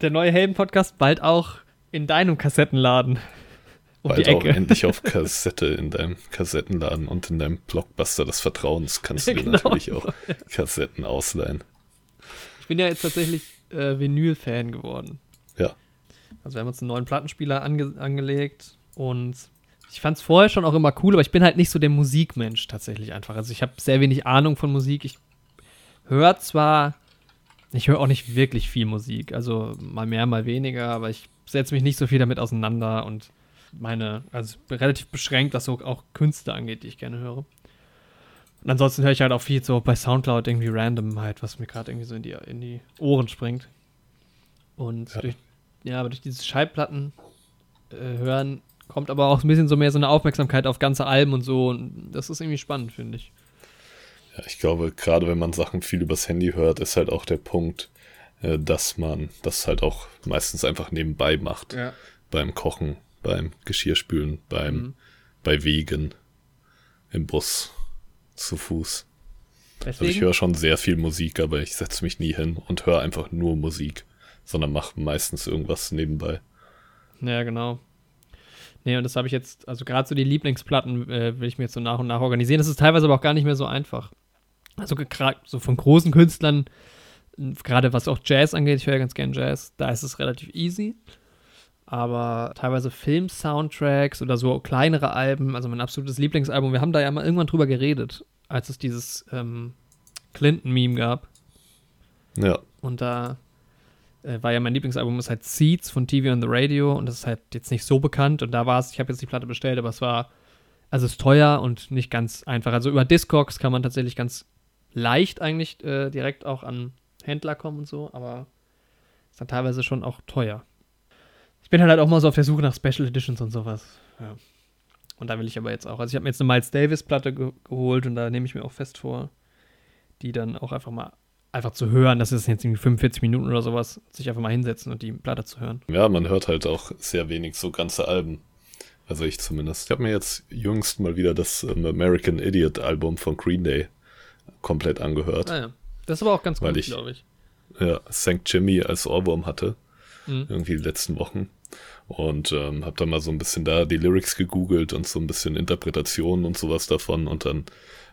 der neue Helden-Podcast bald auch in deinem Kassettenladen. Um bald auch endlich auf Kassette in deinem Kassettenladen und in deinem Blockbuster des Vertrauens kannst du dir genau. natürlich auch Kassetten ausleihen. Ich bin ja jetzt tatsächlich äh, Vinyl-Fan geworden. Ja. Also wir haben uns einen neuen Plattenspieler ange angelegt und ich fand es vorher schon auch immer cool, aber ich bin halt nicht so der Musikmensch tatsächlich einfach. Also ich habe sehr wenig Ahnung von Musik. Ich höre zwar ich höre auch nicht wirklich viel Musik. Also mal mehr, mal weniger, aber ich setze mich nicht so viel damit auseinander und meine, also relativ beschränkt, was so auch Künste angeht, die ich gerne höre. Und ansonsten höre ich halt auch viel so bei Soundcloud irgendwie random halt, was mir gerade irgendwie so in die, in die Ohren springt. Und ja. durch, ja, aber durch dieses Schallplatten äh, hören kommt aber auch ein bisschen so mehr so eine Aufmerksamkeit auf ganze Alben und so. Und das ist irgendwie spannend, finde ich. Ja, ich glaube, gerade wenn man Sachen viel übers Handy hört, ist halt auch der Punkt, äh, dass man das halt auch meistens einfach nebenbei macht. Ja. Beim Kochen, beim Geschirrspülen, beim, mhm. bei Wegen, im Bus, zu Fuß. Deswegen? Also ich höre schon sehr viel Musik, aber ich setze mich nie hin und höre einfach nur Musik, sondern mache meistens irgendwas nebenbei. Ja, genau. Nee, und das habe ich jetzt, also gerade so die Lieblingsplatten äh, will ich mir jetzt so nach und nach organisieren. Das ist teilweise aber auch gar nicht mehr so einfach. Also gerade so von großen Künstlern, gerade was auch Jazz angeht, ich höre ja ganz gerne Jazz, da ist es relativ easy. Aber teilweise Film-Soundtracks oder so kleinere Alben, also mein absolutes Lieblingsalbum, wir haben da ja mal irgendwann drüber geredet, als es dieses ähm, Clinton-Meme gab. Ja. Und da äh, war ja mein Lieblingsalbum, ist halt Seeds von TV on the Radio und das ist halt jetzt nicht so bekannt und da war es, ich habe jetzt die Platte bestellt, aber es war, also es ist teuer und nicht ganz einfach. Also über Discogs kann man tatsächlich ganz leicht eigentlich äh, direkt auch an Händler kommen und so, aber ist dann teilweise schon auch teuer. Ich bin halt auch mal so auf der Suche nach Special Editions und sowas. Ja. Und da will ich aber jetzt auch. Also ich habe mir jetzt eine Miles Davis Platte ge geholt und da nehme ich mir auch fest vor, die dann auch einfach mal einfach zu hören, das ist jetzt irgendwie 45 Minuten oder sowas, sich einfach mal hinsetzen und die Platte zu hören. Ja, man hört halt auch sehr wenig so ganze Alben. Also ich zumindest. Ich habe mir jetzt jüngst mal wieder das ähm, American Idiot Album von Green Day komplett angehört. Ah, ja. Das ist aber auch ganz gut, glaube ich. Ja, St. Jimmy als Ohrwurm hatte. Mhm. Irgendwie die letzten Wochen. Und ähm, habe dann mal so ein bisschen da die Lyrics gegoogelt und so ein bisschen Interpretationen und sowas davon. Und dann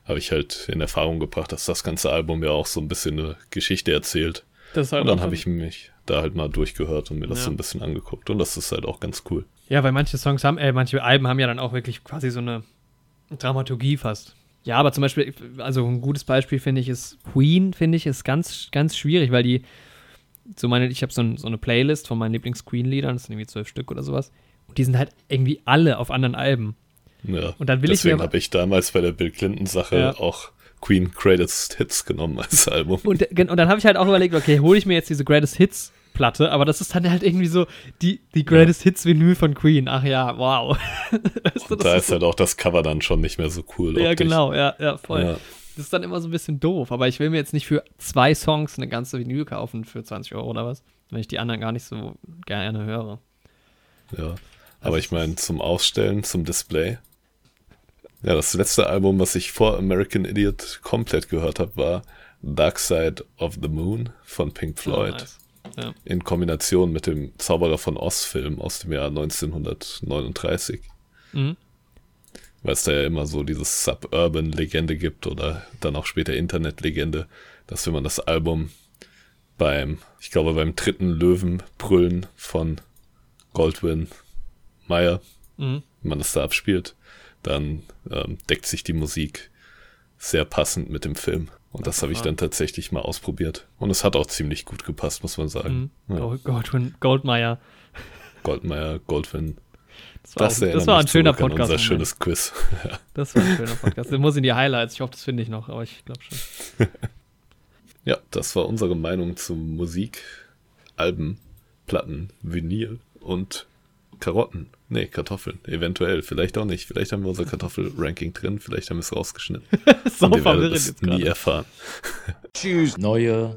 habe ich halt in Erfahrung gebracht, dass das ganze Album ja auch so ein bisschen eine Geschichte erzählt. Halt und dann habe ich mich da halt mal durchgehört und mir das ja. so ein bisschen angeguckt. Und das ist halt auch ganz cool. Ja, weil manche Songs haben, äh, manche Alben haben ja dann auch wirklich quasi so eine Dramaturgie fast. Ja, aber zum Beispiel, also ein gutes Beispiel finde ich ist Queen, finde ich, ist ganz, ganz schwierig, weil die, so meine, ich habe so, ein, so, eine Playlist von meinen Lieblings-Queen-Liedern, das sind irgendwie zwölf Stück oder sowas. Und die sind halt irgendwie alle auf anderen Alben. Ja, und dann will deswegen habe ich damals bei der Bill Clinton-Sache ja. auch Queen Greatest Hits genommen als Album. Und, und dann habe ich halt auch überlegt, okay, hole ich mir jetzt diese Greatest Hits Platte, aber das ist dann halt irgendwie so die, die Greatest. Hits Vinyl von Queen. Ach ja, wow. weißt du, da ist, ist halt auch das Cover dann schon nicht mehr so cool. Ja, genau, ja, ja, voll. Ja. Das ist dann immer so ein bisschen doof, aber ich will mir jetzt nicht für zwei Songs eine ganze Vinyl kaufen für 20 Euro oder was, wenn ich die anderen gar nicht so gerne höre. Ja, aber also, ich meine, zum Ausstellen, zum Display. Ja, das letzte Album, was ich vor American Idiot komplett gehört habe, war Dark Side of the Moon von Pink oh, Floyd. Oh, nice. Ja. In Kombination mit dem Zauberer von Oz-Film aus dem Jahr 1939. Mhm. Weil es da ja immer so dieses Suburban-Legende gibt oder dann auch später Internet-Legende, dass wenn man das Album beim, ich glaube, beim dritten Löwenbrüllen von Goldwyn Meyer, mhm. wenn man das da abspielt, dann ähm, deckt sich die Musik sehr passend mit dem Film. Und das habe ich dann tatsächlich mal ausprobiert. Und es hat auch ziemlich gut gepasst, muss man sagen. Mhm. Ja. Goldwyn, Goldmeier. Goldmeier, Goldwyn. Das war, das, auch, das war ein schöner Podcast. Unser schönes Quiz. ja. Das war ein schöner Podcast. Der muss in die Highlights. Ich hoffe, das finde ich noch, aber ich glaube schon. ja, das war unsere Meinung zu Musik, Alben, Platten, Vinyl und Karotten. Nee, Kartoffeln. Eventuell. Vielleicht auch nicht. Vielleicht haben wir unser Kartoffel-Ranking drin. Vielleicht haben wir es rausgeschnitten. so Und ihr werdet es nie erfahren. Tschüss. Neue.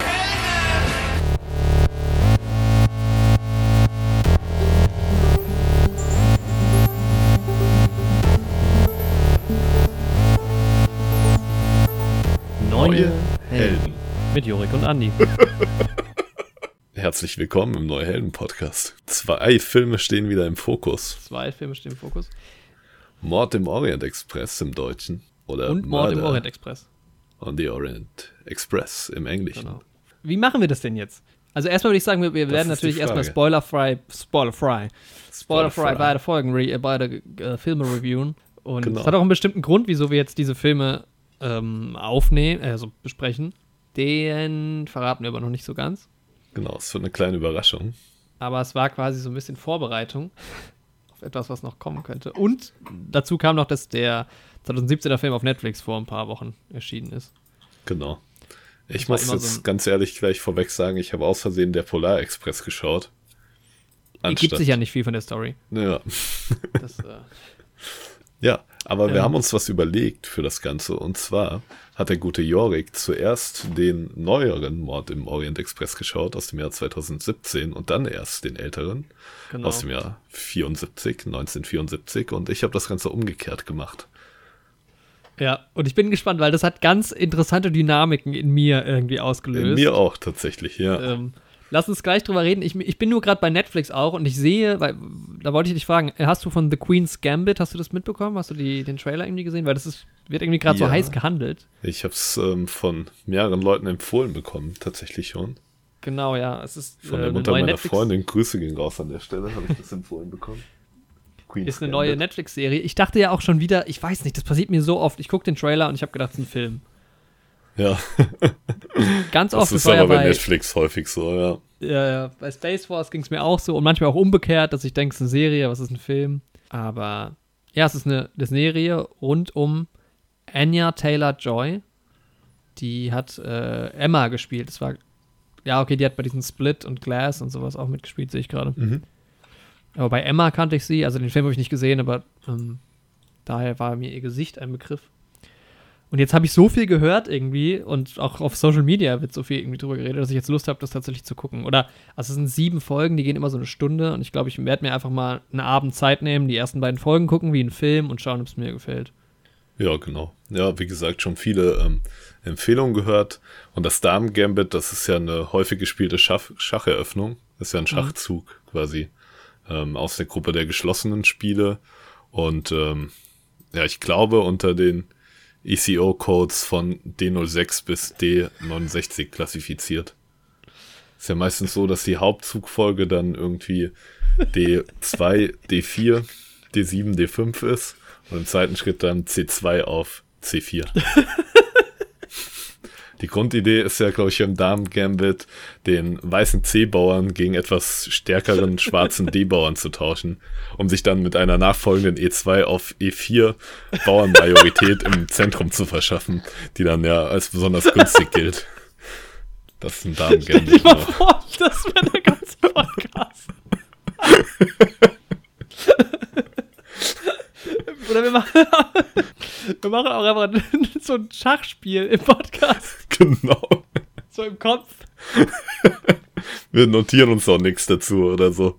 Neue Helden. Mit Jorik und Andi. Herzlich willkommen im Neuhelden-Podcast. Zwei Filme stehen wieder im Fokus. Zwei Filme stehen im Fokus. Mord im Orient Express im Deutschen. Oder Und Mord im Orient Express. on the Orient Express im Englischen. Genau. Wie machen wir das denn jetzt? Also erstmal würde ich sagen, wir, wir Das werden natürlich erstmal spoilerfrei, spoilerfrei, spoilerfrei beide Folgen, re, beide äh, Filme reviewen. Und Genau. es hat auch einen bestimmten Grund, wieso wir jetzt diese Filme ähm, aufnehmen, also besprechen. Den verraten wir aber noch nicht so ganz. Genau, es wird eine kleine Überraschung. Aber es war quasi so ein bisschen Vorbereitung auf etwas, was noch kommen könnte. Und dazu kam noch, dass der 2017er Film auf Netflix vor ein paar Wochen erschienen ist. Genau. Ich muss jetzt so ganz ehrlich gleich vorweg sagen, ich habe aus Versehen der Polar Express geschaut. Ergibt sich ja nicht viel von der Story. ja. Das, äh, Ja, aber wir Ähm. haben uns was überlegt für das Ganze. Und zwar hat der gute Jorik zuerst den neueren Mord im Orient Express geschaut aus dem Jahr 2017 und dann erst den älteren genau. aus dem Jahr 74, 1974. Und ich habe das Ganze umgekehrt gemacht. Ja, und ich bin gespannt, weil das hat ganz interessante Dynamiken in mir irgendwie ausgelöst. In mir auch tatsächlich, ja. Ähm, lass uns gleich drüber reden. Ich, ich bin nur gerade bei Netflix auch und ich sehe, weil, da wollte ich dich fragen, hast du von The Queen's Gambit, hast du das mitbekommen? Hast du die, den Trailer irgendwie gesehen? Weil das ist, wird irgendwie gerade Ja. so heiß gehandelt. Ich habe es ähm, von mehreren Leuten empfohlen bekommen, tatsächlich schon. Genau, ja. Es ist Von äh, der Mutter neue meiner Netflix, Freundin. Grüße gehen raus an der Stelle, habe ich das empfohlen bekommen. Queen's ist eine neue Gambit. Netflix-Serie. Ich dachte ja auch schon wieder, ich weiß nicht, das passiert mir so oft. Ich gucke den Trailer und ich habe gedacht, es ist ein Film. Ja, Ganz das oft ist war ja aber bei bei, Netflix häufig so, ja. Ja, ja. Bei Space Force ging es mir auch so und manchmal auch umgekehrt, dass ich denke, es ist eine Serie, was ist ein Film. Aber ja, es ist eine, eine Serie rund um Anya Taylor Joy. Die hat äh, Emma gespielt. Das war, ja, okay, die hat bei diesem Split und Glass und sowas auch mitgespielt, sehe ich gerade. Mhm. Aber bei Emma kannte ich sie, also den Film habe ich nicht gesehen, aber ähm, daher war mir ihr Gesicht ein Begriff. Und jetzt habe ich so viel gehört irgendwie und auch auf Social Media wird so viel irgendwie drüber geredet, dass ich jetzt Lust habe, das tatsächlich zu gucken. Oder, also es sind sieben Folgen, die gehen immer so eine Stunde und ich glaube, ich werde mir einfach mal einen Abend Zeit nehmen, die ersten beiden Folgen gucken, wie ein Film und schauen, ob es mir gefällt. Ja, genau. Ja, wie gesagt, schon viele ähm, Empfehlungen gehört. Und das Damen-Gambit, das ist ja eine häufig gespielte Schach Schacheröffnung. Das ist ja ein Schachzug quasi ähm, aus der Gruppe der geschlossenen Spiele. Und ähm, ja, ich glaube, unter den ECO-Codes von D06 bis D69 klassifiziert. Ist ja meistens so, dass die Hauptzugfolge dann irgendwie D2, D4, D7, D5 ist und im zweiten Schritt dann C2 auf C4. Die Grundidee ist ja, glaube ich, im Damen-Gambit, den weißen C-Bauern gegen etwas stärkeren schwarzen D-Bauern zu tauschen, um sich dann mit einer nachfolgenden E2 auf E4 Bauernmajorität im Zentrum zu verschaffen, die dann ja als besonders günstig gilt. Das ist ein Stell dir Damen-Gambit. mal vor, das wäre der ganze Podcast. Oder wir machen, wir machen auch einfach so ein Schachspiel im Podcast, Genau. so im Kopf. Wir notieren uns auch nichts dazu oder so.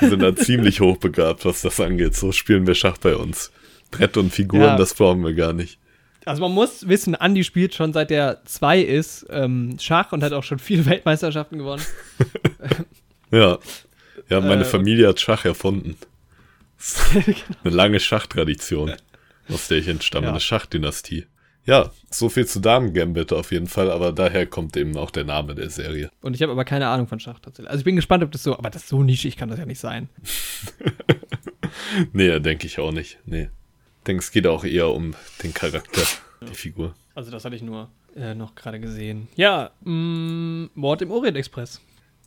Wir sind da ziemlich hochbegabt, was das angeht. So spielen wir Schach bei uns. Brett und Figuren, Ja. das brauchen wir gar nicht. Also man muss wissen, Andi spielt schon seit er zwei ist ähm, Schach und hat auch schon viele Weltmeisterschaften gewonnen. Ja. Ja, meine Äh, Familie hat Schach erfunden. Eine lange Schachtradition, aus der ich entstamme, Ja. eine Schachdynastie. Ja, so viel zu Damen-Gambit auf jeden Fall, aber daher kommt eben auch der Name der Serie. Und ich habe aber keine Ahnung von Schach tatsächlich. Also ich bin gespannt, ob das so, aber das ist so nischig kann das ja nicht sein. Nee, denke ich auch nicht. Nee. Ich denke, es geht auch eher um den Charakter, die Figur. Also das hatte ich nur äh, noch gerade gesehen. Ja, mh, Mord im Orient Express.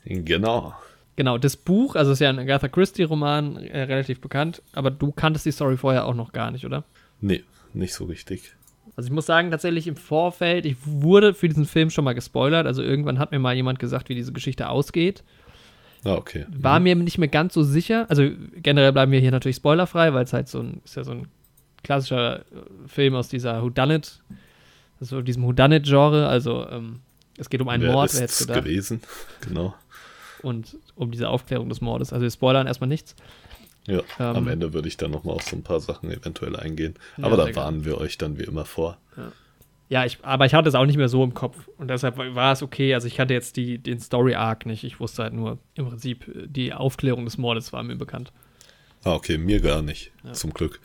Genau. Genau, das Buch, also es ist ja ein Agatha Christie-Roman, äh, relativ bekannt, aber du kanntest die Story vorher auch noch gar nicht, oder? Nee, nicht so richtig. Also ich muss sagen, tatsächlich im Vorfeld, ich wurde für diesen Film schon mal gespoilert, also irgendwann hat mir mal jemand gesagt, wie diese Geschichte ausgeht. Ah, okay. War mir nicht mehr ganz so sicher. Also generell bleiben wir hier natürlich spoilerfrei, weil es halt so ein, ist ja so ein klassischer äh, Film aus dieser Whodunit, also diesem Whodunit-Genre, also ähm, es geht um einen Wer Mord, ist wer hätte es gedacht, gewesen? Genau. und um diese Aufklärung des Mordes. Also wir spoilern erstmal nichts. Ja, Ähm, am Ende würde ich dann nochmal auf so ein paar Sachen eventuell eingehen. Ja, Aber sehr da warnen wir euch dann wie immer vor. Ja, ich, aber ich hatte es auch nicht mehr so im Kopf. Und deshalb war es okay. Also ich kannte jetzt die, den Story-Arc nicht. Ich wusste halt nur, im Prinzip, die Aufklärung des Mordes war mir bekannt. Ah, okay, mir gar nicht, Ja. zum Glück.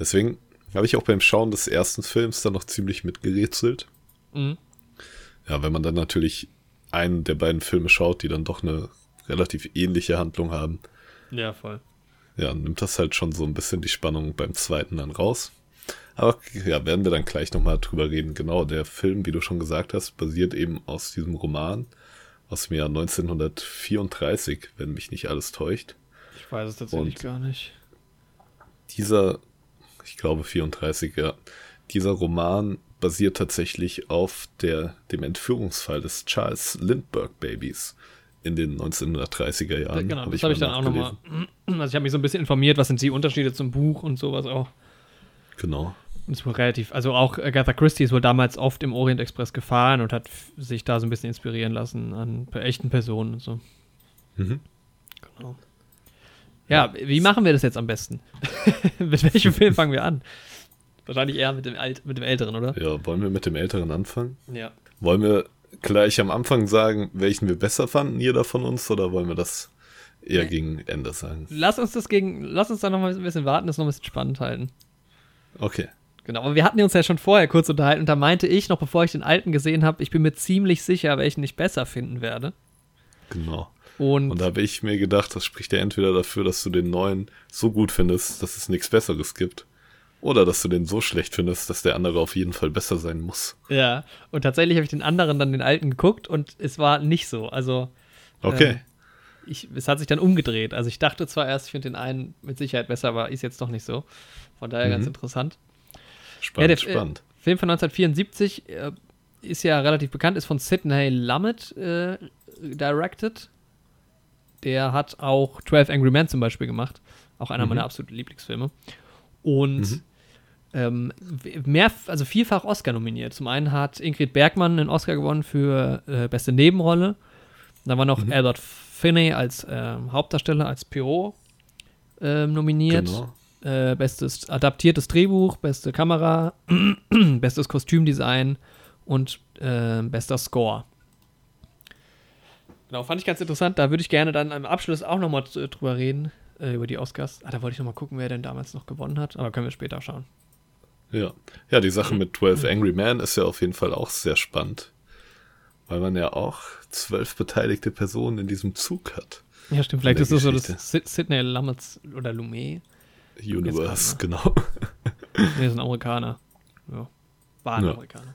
Deswegen habe ich auch beim Schauen des ersten Films dann noch ziemlich mitgerätselt. Mhm. Ja, wenn man dann natürlich einen der beiden Filme schaut, die dann doch eine relativ ähnliche Handlung haben, Ja, voll. Ja, nimmt das halt schon so ein bisschen die Spannung beim zweiten dann raus. Aber ja, werden wir dann gleich nochmal drüber reden. Genau, der Film, wie du schon gesagt hast, basiert eben aus diesem Roman aus dem Jahr 1934, wenn mich nicht alles täuscht. Ich weiß es tatsächlich Und- gar nicht. Dieser, ich glaube 34, ja, dieser Roman basiert tatsächlich auf der, dem Entführungsfall des Charles Lindbergh Babys in den 1930er Jahren. genau, Hab das habe ich dann auch nochmal. Also ich habe mich so ein bisschen informiert, was sind die Unterschiede zum Buch und sowas auch. Genau. Und es war relativ, also auch Agatha Christie ist wohl damals oft im Orient Express gefahren und hat sich da so ein bisschen inspirieren lassen an echten Personen und so. Mhm. Genau. Ja, wie machen wir das jetzt am besten? mit welchem Film fangen wir an? Wahrscheinlich eher mit dem, Alt, mit dem Älteren, oder? Ja, wollen wir mit dem Älteren anfangen? Ja. Wollen wir gleich am Anfang sagen, welchen wir besser fanden, jeder von uns, oder wollen wir das eher gegen Ende sagen? Lass uns das gegen, lass uns da noch mal ein bisschen warten, das noch ein bisschen spannend halten. Okay. Genau, aber wir hatten uns ja schon vorher kurz unterhalten und da meinte ich, noch bevor ich den alten gesehen habe, ich bin mir ziemlich sicher, welchen ich besser finden werde. Genau. Und, Und da habe ich mir gedacht, das spricht ja entweder dafür, dass du den neuen so gut findest, dass es nichts Besseres gibt, oder dass du den so schlecht findest, dass der andere auf jeden Fall besser sein muss. ja, und tatsächlich habe ich den anderen dann den alten geguckt und es war nicht so. Also Okay. Äh, ich, es hat sich dann umgedreht. Also ich dachte zwar erst, ich finde den einen mit Sicherheit besser, aber ist jetzt doch nicht so. Von daher ganz Mhm. interessant. spannend, der, spannend. Äh, Film von 1974 äh, ist ja relativ bekannt, ist von Sidney Lumet äh, directed. Der hat auch 12 Angry Men zum Beispiel gemacht. Auch einer Mhm. meiner absoluten Lieblingsfilme. Und Mhm. Ähm, mehr, also vielfach Oscar nominiert. Zum einen hat Ingrid Bergmann einen Oscar gewonnen für äh, beste Nebenrolle. Dann war noch Mhm. Albert Finney als ähm, Hauptdarsteller, als Pierrot ähm, nominiert. Genau. Äh, bestes adaptiertes Drehbuch, beste Kamera, bestes Kostümdesign und äh, bester Score. Genau, fand ich ganz interessant. Da würde ich gerne dann am Abschluss auch nochmal drüber reden, äh, über die Oscars. Ah, da wollte ich nochmal gucken, wer denn damals noch gewonnen hat. Aber können wir später schauen. Ja. ja, die Sache mit 12 Angry Men ist ja auf jeden Fall auch sehr spannend, weil man ja auch zwölf beteiligte Personen in diesem Zug hat. Ja, stimmt. Vielleicht ist das so das Sidney Lumet oder Lumet. Universe, genau. Nee, ist ein Amerikaner. Ja. War ein Ja. Amerikaner.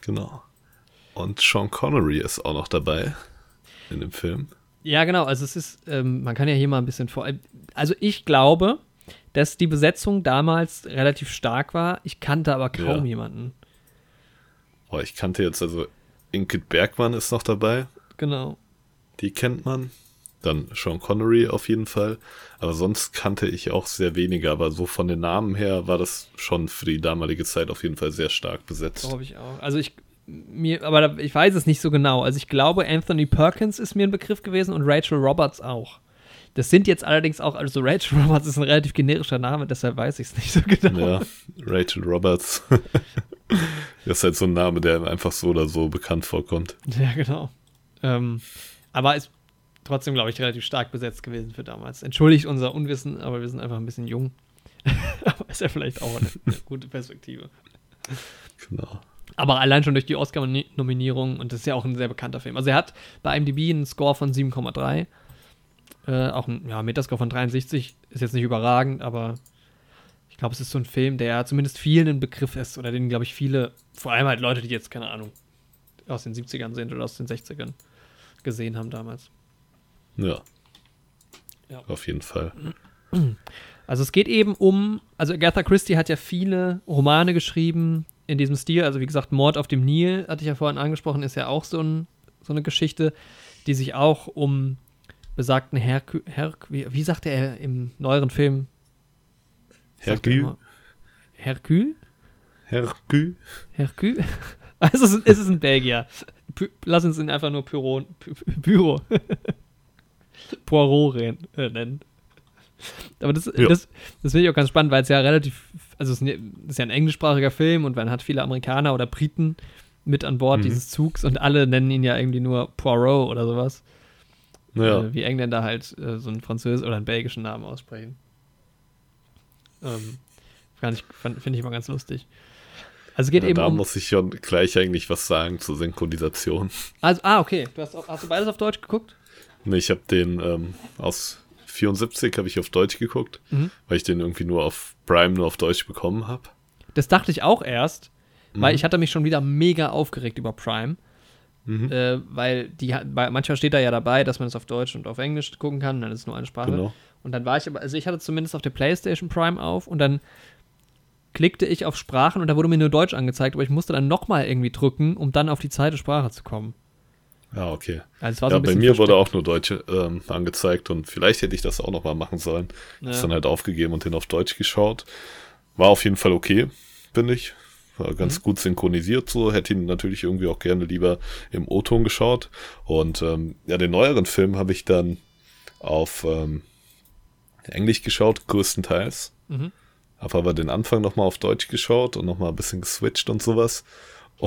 genau. Und Sean Connery ist auch noch dabei in dem Film. Ja, genau. Also es ist, ähm, man kann ja hier mal ein bisschen vor. Also ich glaube, dass die Besetzung damals relativ stark war. Ich kannte aber kaum Ja. jemanden. Oh, ich kannte jetzt also Ingrid Bergmann ist noch dabei. Genau. Die kennt man. Dann Sean Connery auf jeden Fall. Aber sonst kannte ich auch sehr wenige. Aber so von den Namen her war das schon für die damalige Zeit auf jeden Fall sehr stark besetzt. Glaube ich auch. Also ich mir, aber ich weiß es nicht so genau. Also ich glaube, Anthony Perkins ist mir ein Begriff gewesen und Rachel Roberts auch. Das sind jetzt allerdings auch, also Rachel Roberts ist ein relativ generischer Name, deshalb weiß ich es nicht so genau. Ja, Rachel Roberts. das ist halt so ein Name, der einfach so oder so bekannt vorkommt. Ja, genau. Ähm, aber ist trotzdem, glaube ich, relativ stark besetzt gewesen für damals. Entschuldigt unser Unwissen, aber wir sind einfach ein bisschen jung. aber ist ja vielleicht auch eine, eine gute Perspektive. Genau. Aber allein schon durch die Oscar-Nominierung, und das ist ja auch ein sehr bekannter Film. Also er hat bei IMDb einen Score von 7,3. Äh, auch ein ja, Metascore von 63 ist jetzt nicht überragend, aber ich glaube, es ist so ein Film, der zumindest vielen ein Begriff ist oder den, glaube ich, viele, vor allem halt Leute, die jetzt, keine Ahnung, aus den 70ern sind oder aus den 60ern gesehen haben damals. Ja. Ja. Auf jeden Fall. Also es geht eben um, also Agatha Christie hat ja viele Romane geschrieben in diesem Stil. Also wie gesagt, Mord auf dem Nil, hatte ich ja vorhin angesprochen, ist ja auch so, ein, so eine Geschichte, die sich auch um besagten Herkül, Herk, wie, wie sagt er im neueren Film? Er immer- Hercule? Hercule. Hercule? Also es ist, es ist ein Belgier. Py, lass uns ihn einfach nur Pyro, Py, Pyro. Poirot äh, nennen. Aber das, Ja. das, das finde ich auch ganz spannend, weil es ja relativ, also es ist ein- es ist ja ein englischsprachiger Film und man hat viele Amerikaner oder Briten mit an Bord Mhm. dieses Zugs und alle nennen ihn ja irgendwie nur Poirot oder sowas. Ja. Äh, wie Engländer halt äh, so einen französischen oder einen belgischen Namen aussprechen. Ähm, Finde ich immer ganz lustig. Also geht ja, eben da um. muss ich schon gleich eigentlich was sagen zur Synchronisation. Also, ah, okay. Du hast, hast du beides auf Deutsch geguckt? Nee, ich habe den ähm, aus 74 habe ich auf Deutsch geguckt, Mhm. weil ich den irgendwie nur auf Prime nur auf Deutsch bekommen habe. Das dachte ich auch erst, weil Mhm. ich hatte mich schon wieder mega aufgeregt über Prime. Mhm. Äh, weil die manchmal steht da ja dabei, dass man es auf Deutsch und auf Englisch gucken kann, dann ist es nur eine Sprache. Genau. Und dann war ich aber, also ich hatte zumindest auf der PlayStation Prime auf und dann klickte ich auf Sprachen und da wurde mir nur Deutsch angezeigt, aber ich musste dann nochmal irgendwie drücken, um dann auf die zweite Sprache zu kommen. Ja, okay. Also Ja, bei mir wurde versteckt. auch nur Deutsch ähm, angezeigt und vielleicht hätte ich das auch nochmal machen sollen. Ja. Ist dann halt aufgegeben und den auf Deutsch geschaut. War auf jeden Fall okay, finde ich. War Mhm. ganz gut synchronisiert so. Hätte ihn natürlich irgendwie auch gerne lieber im O-Ton geschaut. Und ähm, ja, den neueren Film habe ich dann auf ähm, Englisch geschaut, größtenteils. Mhm. Habe aber den Anfang nochmal auf Deutsch geschaut und nochmal ein bisschen geswitcht und sowas.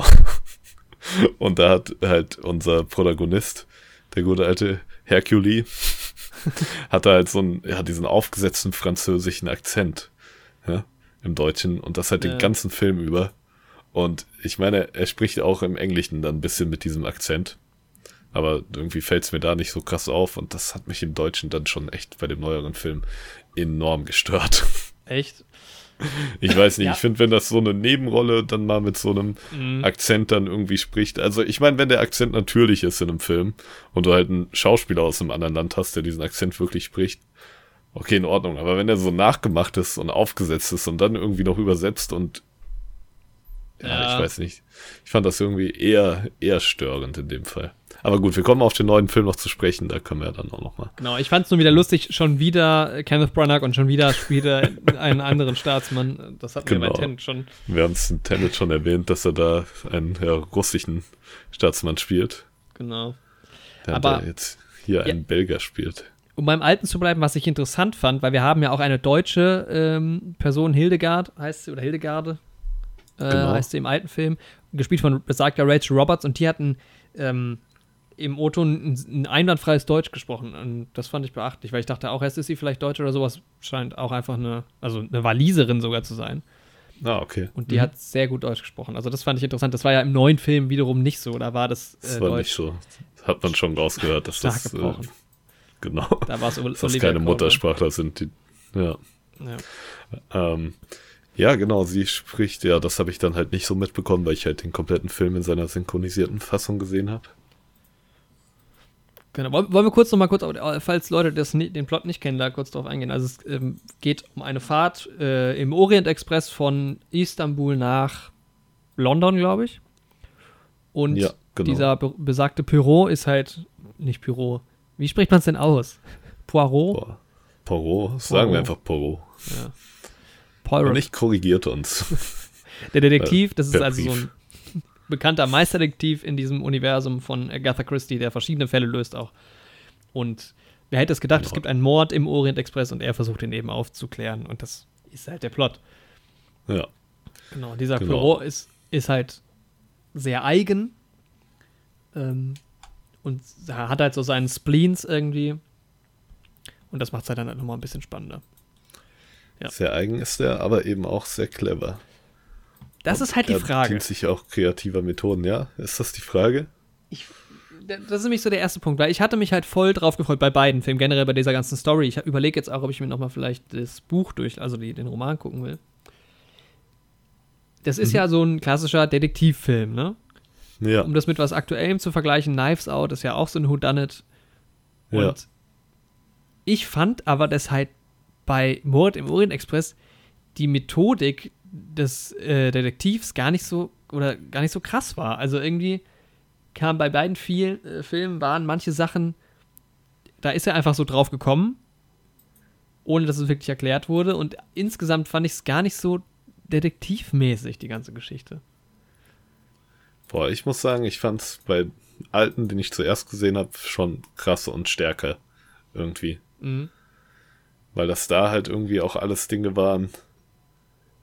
Und da hat halt unser Protagonist, der gute alte Hercule, hatte halt so einen, ja, diesen aufgesetzten französischen Akzent ja, im Deutschen und das halt Ja. den ganzen Film über. Und ich meine, er spricht auch im Englischen dann ein bisschen mit diesem Akzent. Aber irgendwie fällt es mir da nicht so krass auf und das hat mich im Deutschen dann schon echt bei dem neueren Film enorm gestört. Echt? Ich weiß nicht, Ja. ich finde, wenn das so eine Nebenrolle dann mal mit so einem Mhm. Akzent dann irgendwie spricht. Also ich meine, wenn der Akzent natürlich ist in einem Film und du halt einen Schauspieler aus einem anderen Land hast, der diesen Akzent wirklich spricht, okay, in Ordnung. Aber wenn er so nachgemacht ist und aufgesetzt ist und dann irgendwie noch übersetzt und ja, Ja. ich weiß nicht. Ich fand das irgendwie eher, eher störend in dem Fall. Aber gut, wir kommen auf den neuen Film noch zu sprechen, da können wir ja dann auch noch mal. Genau, ich fand es nur wieder lustig, schon wieder Kenneth Branagh und schon wieder spielt er einen anderen Staatsmann. Das hatten wir Genau. bei Tenet schon. Wir haben es in Tenet schon erwähnt, dass er da einen ja, russischen Staatsmann spielt. Genau. Der Aber- der jetzt hier Ja. einen Belgier spielt. Um beim Alten zu bleiben, was ich interessant fand, weil wir haben ja auch eine deutsche ähm, Person, Hildegard heißt sie, oder Hildegarde, Genau. heißt sie im alten Film, gespielt von besagter Rachel Roberts und die hatten ähm, im O-Ton ein, ein einwandfreies Deutsch gesprochen und das fand ich beachtlich, weil ich dachte auch, erst ist sie vielleicht Deutsch oder sowas, scheint auch einfach eine, also eine Waliserin sogar zu sein Ah, okay. und die hat sehr gut Deutsch gesprochen, also das fand ich interessant, das war ja im neuen Film wiederum nicht so, da war das, Das äh, war Deutsch nicht so. Das hat man schon rausgehört, dass stark das. Äh, gebrochen. genau. da war es Dass das keine Muttersprachler sind. Die, ja. Ja. Ähm, ja, genau, sie spricht, ja, das habe ich dann halt nicht so mitbekommen, weil ich halt den kompletten Film in seiner synchronisierten Fassung gesehen habe. Genau. Wollen wir kurz noch mal kurz, falls Leute das den Plot nicht kennen, da kurz drauf eingehen. Also es ähm, geht um eine Fahrt äh, im Orient Express von Istanbul nach London, glaube ich. Und Ja, genau. dieser be besagte Pyro ist halt nicht Pyro. Wie spricht man es denn aus? Poirot? Boah. Poirot, sagen wir Poirot. einfach Poirot. Ja. Poirot. Und nicht korrigiert uns. Der Detektiv, das ist also so ein bekannter Meisterdetektiv in diesem Universum von Agatha Christie, der verschiedene Fälle löst auch. Und wer hätte es gedacht, es Genau. gibt einen Mord im Orient Express und er versucht ihn eben aufzuklären. Und das ist halt der Plot. ja. Genau, dieser Genau. Poirot ist, ist halt sehr eigen ähm, und hat halt so seinen Spleens irgendwie. Und das macht es halt dann halt nochmal ein bisschen spannender. Ja. Sehr eigen ist er, aber eben auch sehr clever. Das ist halt die er Frage. bedient sich auch kreativer Methoden, ja? Ist das die Frage? ich, das ist nämlich so der erste Punkt, weil ich hatte mich halt voll drauf gefreut bei beiden Filmen, generell bei dieser ganzen Story. Ich überlege jetzt auch, ob ich mir nochmal vielleicht das Buch durch, also die, den Roman gucken will. Das ist Mhm. ja so ein klassischer Detektivfilm, ne? Ja. Um das mit was Aktuellem zu vergleichen, Knives Out ist ja auch so ein Whodunit. Und Ja. ich fand aber, dass halt bei Mord im Orient Express die Methodik des äh, Detektivs gar nicht so oder gar nicht so krass war. Also irgendwie kam bei beiden vielen äh, Filmen waren manche Sachen, da ist er einfach so drauf gekommen, ohne dass es wirklich erklärt wurde. Und insgesamt fand ich es gar nicht so detektivmäßig, die ganze Geschichte. Boah, ich muss sagen, ich fand's bei alten, den ich zuerst gesehen habe, schon krass und stärker. Irgendwie. Mhm. Weil das da halt irgendwie auch alles Dinge waren,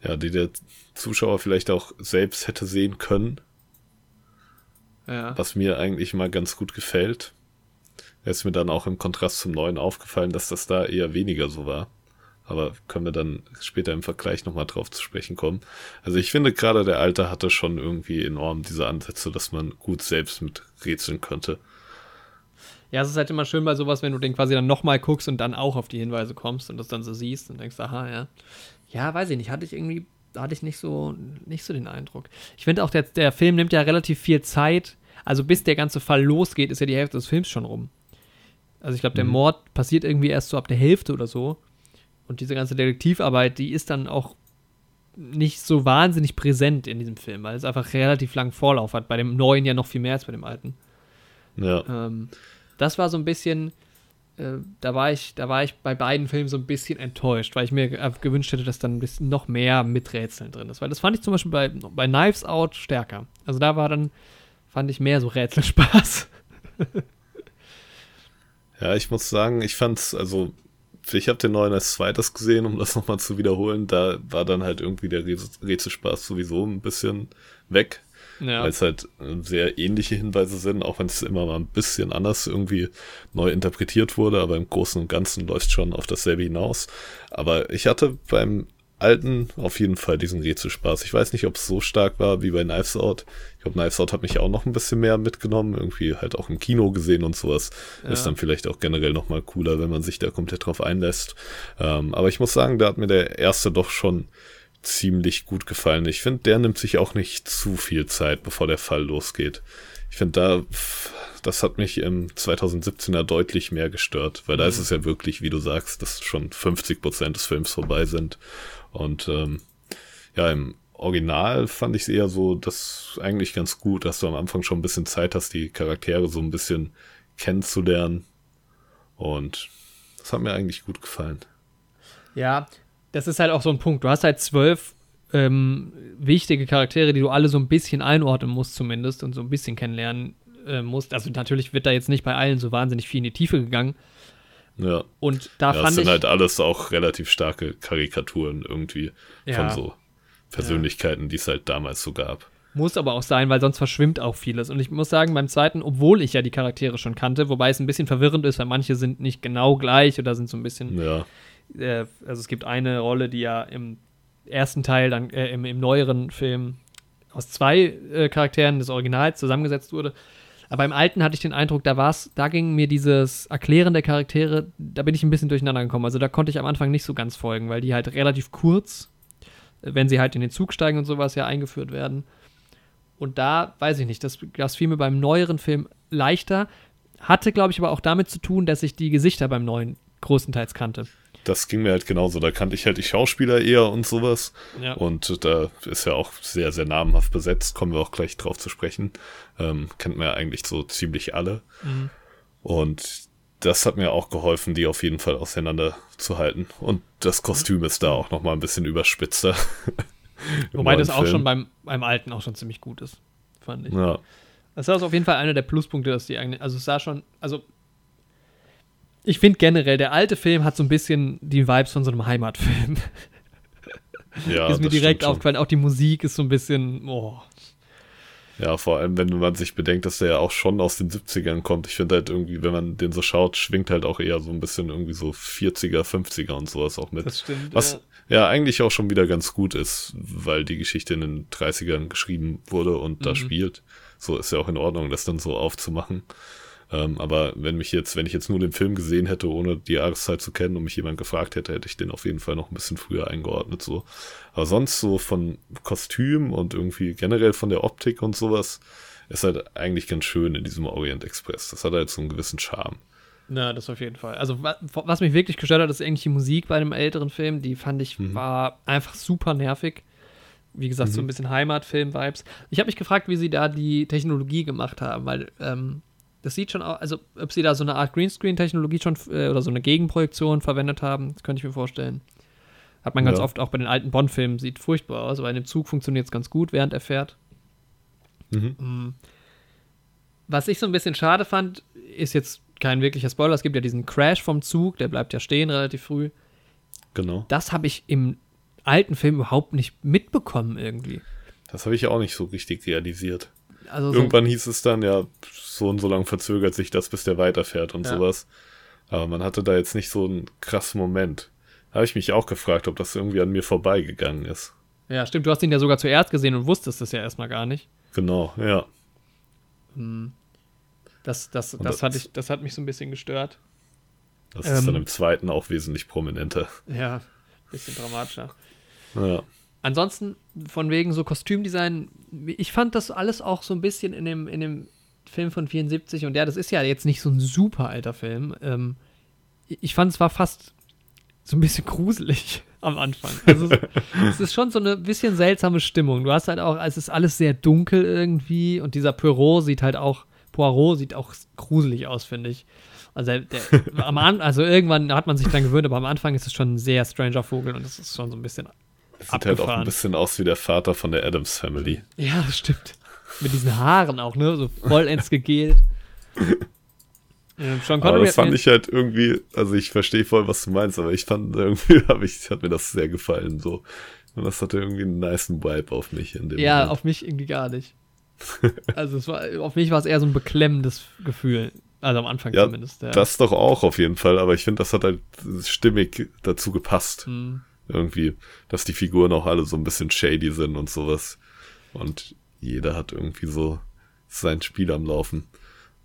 ja, die der Zuschauer vielleicht auch selbst hätte sehen können. Ja. Was mir eigentlich mal ganz gut gefällt. ist mir dann auch im Kontrast zum neuen aufgefallen, dass das da eher weniger so war. Aber können wir dann später im Vergleich nochmal drauf zu sprechen kommen. Also ich finde gerade der Alte hatte schon irgendwie enorm diese Ansätze, dass man gut selbst mit rätseln könnte. Ja, es ist halt immer schön bei sowas, wenn du den quasi dann nochmal guckst und dann auch auf die Hinweise kommst und das dann so siehst und denkst, aha, ja. Ja, weiß ich nicht, hatte ich irgendwie, da hatte ich nicht so, nicht so den Eindruck. Ich finde auch, der, der Film nimmt ja relativ viel Zeit. Also bis der ganze Fall losgeht, ist ja die Hälfte des Films schon rum. Also ich glaube, der Mhm. Mord passiert irgendwie erst so ab der Hälfte oder so. Und diese ganze Detektivarbeit, die ist dann auch nicht so wahnsinnig präsent in diesem Film, weil es einfach relativ lang Vorlauf hat. Bei dem neuen ja noch viel mehr als bei dem alten. Ja. Ähm, das war so ein bisschen, äh, da war ich, da war ich bei beiden Filmen so ein bisschen enttäuscht, weil ich mir ge- gewünscht hätte, dass dann ein bisschen noch mehr mit Rätseln drin ist. Weil das fand ich zum Beispiel bei, bei Knives Out stärker. Also da war dann, fand ich mehr so Rätselspaß. Ja, ich muss sagen, ich fand's, also, ich habe den neuen als zweites gesehen, um das nochmal zu wiederholen. Da war dann halt irgendwie der Rätsel- Rätselspaß sowieso ein bisschen weg, Ja. weil es halt äh, sehr ähnliche Hinweise sind, auch wenn es immer mal ein bisschen anders irgendwie neu interpretiert wurde, aber im Großen und Ganzen läuft schon auf dasselbe hinaus. Aber ich hatte beim alten auf jeden Fall diesen Rätselspaß. Ich weiß nicht, ob es so stark war wie bei Knives Out. Ich glaube, Knives Out hat mich auch noch ein bisschen mehr mitgenommen, irgendwie halt auch im Kino gesehen und sowas. Ja. Ist dann vielleicht auch generell noch mal cooler, wenn man sich da komplett drauf einlässt. Ähm, aber ich muss sagen, da hat mir der erste doch schon ziemlich gut gefallen. Ich finde, der nimmt sich auch nicht zu viel Zeit, bevor der Fall losgeht. Ich finde, da, das hat mich im 2017er deutlich mehr gestört, weil da ist es ja wirklich, wie du sagst, dass schon 50 Prozent des Films vorbei sind. Und ähm, ja, im Original fand ich es eher so, dass eigentlich ganz gut, dass du am Anfang schon ein bisschen Zeit hast, die Charaktere so ein bisschen kennenzulernen. Und das hat mir eigentlich gut gefallen. Ja, das ist halt auch so ein Punkt. Du hast halt zwölf ähm, wichtige Charaktere, die du alle so ein bisschen einordnen musst, zumindest, und so ein bisschen kennenlernen äh, musst. Also natürlich wird da jetzt nicht bei allen so wahnsinnig viel in die Tiefe gegangen. Ja. Und da ja, fand sind ich. halt alles auch relativ starke Karikaturen irgendwie Ja. von so Persönlichkeiten, die es halt damals so gab. Muss aber auch sein, weil sonst verschwimmt auch vieles. Und ich muss sagen, beim zweiten, obwohl ich ja die Charaktere schon kannte, wobei es ein bisschen verwirrend ist, weil manche sind nicht genau gleich oder sind so ein bisschen. Ja, Äh, also es gibt eine Rolle, die ja im ersten Teil, dann äh, im, im neueren Film aus zwei äh, Charakteren des Originals zusammengesetzt wurde. Aber im alten hatte ich den Eindruck, da war's, da ging mir dieses Erklären der Charaktere, da bin ich ein bisschen durcheinander gekommen. Also da konnte ich am Anfang nicht so ganz folgen, weil die halt relativ kurz, äh, wenn sie halt in den Zug steigen und sowas ja eingeführt werden. Und da weiß ich nicht, das, das fiel mir beim neueren Film leichter. Hatte, glaube ich, aber auch damit zu tun, dass ich die Gesichter beim neuen größtenteils kannte. Das ging mir halt genauso. Da kannte ich halt die Schauspieler eher und sowas. Ja. Und da ist ja auch sehr, sehr namenhaft besetzt. Kommen wir auch gleich drauf zu sprechen. Ähm, kennt man ja eigentlich so ziemlich alle. Mhm. Und das hat mir auch geholfen, die auf jeden Fall auseinanderzuhalten. Und das Kostüm ist da auch noch mal ein bisschen überspitzer. Im Wobei das auch Film. schon beim, beim alten auch schon ziemlich gut ist, fand ich. Ja, Das war auf jeden Fall einer der Pluspunkte, dass die eigentlich, also es sah schon, also ich finde generell, der alte Film hat so ein bisschen die Vibes von so einem Heimatfilm. ja ist mir direkt schon. aufgefallen. Auch die Musik ist so ein bisschen, oh, Ja, vor allem, wenn man sich bedenkt, dass der ja auch schon aus den 70ern kommt. Ich finde halt irgendwie, wenn man den so schaut, schwingt halt auch eher so ein bisschen irgendwie so 40er, 50er und sowas auch mit. das stimmt. Was ja eigentlich auch schon wieder ganz gut ist, weil die Geschichte in den 30ern geschrieben wurde und da Mhm. spielt. So ist ja auch in Ordnung, das dann so aufzumachen. Ähm, aber wenn mich jetzt, wenn ich jetzt nur den Film gesehen hätte, ohne die Jahreszeit zu kennen und mich jemand gefragt hätte, hätte ich den auf jeden Fall noch ein bisschen früher eingeordnet, so. Aber sonst so von Kostüm und irgendwie generell von der Optik und sowas ist halt eigentlich ganz schön in diesem Orient Express. Das hat halt so einen gewissen Charme. Na, das auf jeden Fall. Also, wa was mich wirklich gestört hat, ist eigentlich die Musik bei einem älteren Film. Die fand ich, Mhm. war einfach super nervig. Wie gesagt, so ein bisschen Heimatfilm-Vibes. Ich habe mich gefragt, wie sie da die Technologie gemacht haben, weil ähm, das sieht schon aus, also ob sie da so eine Art Greenscreen-Technologie schon äh, oder so eine Gegenprojektion verwendet haben, das könnte ich mir vorstellen. Hat man ganz Ja. oft auch bei den alten Bond-Filmen, sieht furchtbar aus, aber in dem Zug funktioniert es ganz gut, während er fährt. Mhm. Was ich so ein bisschen schade fand, ist jetzt kein wirklicher Spoiler. Es gibt ja diesen Crash vom Zug, der bleibt ja stehen relativ früh. genau. Das habe ich im alten Film überhaupt nicht mitbekommen irgendwie. Das habe ich ja auch nicht so richtig realisiert. Also so, Irgendwann hieß es dann, ja, so und so lang verzögert sich das, bis der weiterfährt und Ja. sowas. Aber man hatte da jetzt nicht so einen krassen Moment. Da habe ich mich auch gefragt, ob das irgendwie an mir vorbeigegangen ist. ja, stimmt, du hast ihn ja sogar zuerst gesehen und wusstest es ja erstmal gar nicht. Genau, ja. Das, das, Und das, das- hat ich, das hat mich so ein bisschen gestört. Das ist dann Ähm. im zweiten auch wesentlich prominenter. Ja, bisschen dramatischer. Ja. Ansonsten, von wegen so Kostümdesign, ich fand das alles auch so ein bisschen in dem, in dem Film von 74 und ja, das ist ja jetzt nicht so ein super alter Film. Ähm, ich fand es war fast so ein bisschen gruselig am Anfang. Also es- ist schon so eine bisschen seltsame Stimmung. Du hast halt auch, es ist alles sehr dunkel irgendwie und dieser Poirot sieht halt auch, Poirot sieht auch gruselig aus, finde ich. Also, der, der, am An also irgendwann hat man sich dran gewöhnt, aber am Anfang ist es schon ein sehr stranger Vogel und es ist schon so ein bisschen Sieht halt auch Abgefahren. ein bisschen aus wie der Vater von der Adams Family. Ja, das stimmt. Mit diesen Haaren auch, ne? So vollends gegelt. Sean Aber Connery das hat fand ich halt irgendwie, also ich verstehe voll, was du meinst, aber ich fand irgendwie, hab ich, hat mir das sehr gefallen so. Und das hatte irgendwie einen niceen Vibe auf mich in dem Ja, Moment. auf mich irgendwie gar nicht. Also es war, auf mich war es eher so ein beklemmendes Gefühl. Also am Anfang Ja, zumindest. Ja. Das doch auch auf jeden Fall, aber ich finde, das hat halt stimmig dazu gepasst. Hm. Irgendwie, dass die Figuren auch alle so ein bisschen shady sind und sowas. Und jeder hat irgendwie so sein Spiel am Laufen.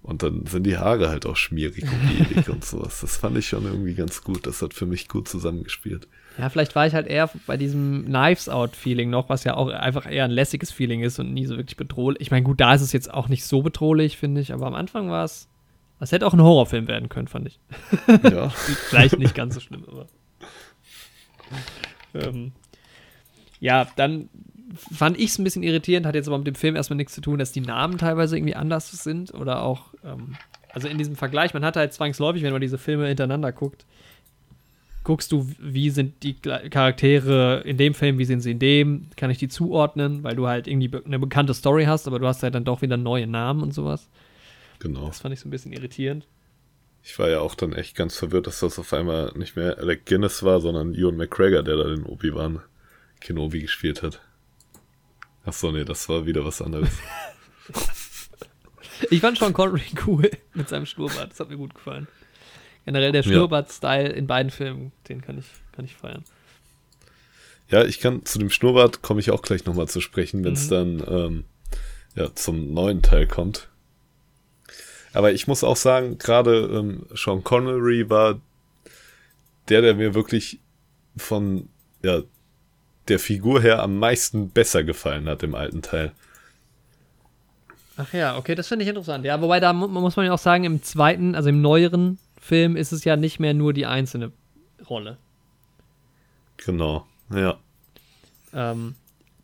Und dann sind die Haare halt auch schmierig und gelig und sowas. Das fand ich schon irgendwie ganz gut. Das hat für mich gut zusammengespielt. Ja, vielleicht war ich halt eher bei diesem Knives Out Feeling noch, was ja auch einfach eher ein lässiges Feeling ist und nie so wirklich bedrohlich. Ich meine, gut, da ist es jetzt auch nicht so bedrohlich, finde ich, aber am Anfang war es, es hätte auch ein Horrorfilm werden können, fand ich. Ja, Vielleicht nicht ganz so schlimm, aber. ähm, ja, dann fand ich es ein bisschen irritierend, hat jetzt aber mit dem Film erstmal nichts zu tun, dass die Namen teilweise irgendwie anders sind oder auch, ähm, also in diesem Vergleich, man hat halt zwangsläufig, wenn man diese Filme hintereinander guckt, guckst du, wie sind die Charaktere in dem Film, wie sind sie in dem, kann ich die zuordnen, weil du halt irgendwie eine bekannte Story hast, aber du hast halt dann doch wieder neue Namen und sowas. genau. Das fand ich so ein bisschen irritierend. Ich war ja auch dann echt ganz verwirrt, dass das auf einmal nicht mehr Alec Guinness war, sondern Ewan McGregor, der da den Obi-Wan Kenobi gespielt hat. Ach so, nee, das war wieder was anderes. Ich fand Sean Connery cool mit seinem Schnurrbart. Das hat mir gut gefallen. Generell der Ja. Schnurrbart-Style in beiden Filmen, den kann ich, kann ich feiern. Ja, ich kann zu dem Schnurrbart komme ich auch gleich nochmal zu sprechen, wenn es Mhm. dann ähm, ja, zum neuen Teil kommt. Aber ich muss auch sagen, gerade ähm, Sean Connery war der, der mir wirklich von ja, der Figur her am meisten besser gefallen hat im alten Teil. Ach ja, okay, das finde ich interessant. Ja, wobei da mu muss man ja auch sagen, im zweiten, also im neueren Film ist es ja nicht mehr nur die einzelne Rolle. Genau, ja. Ähm,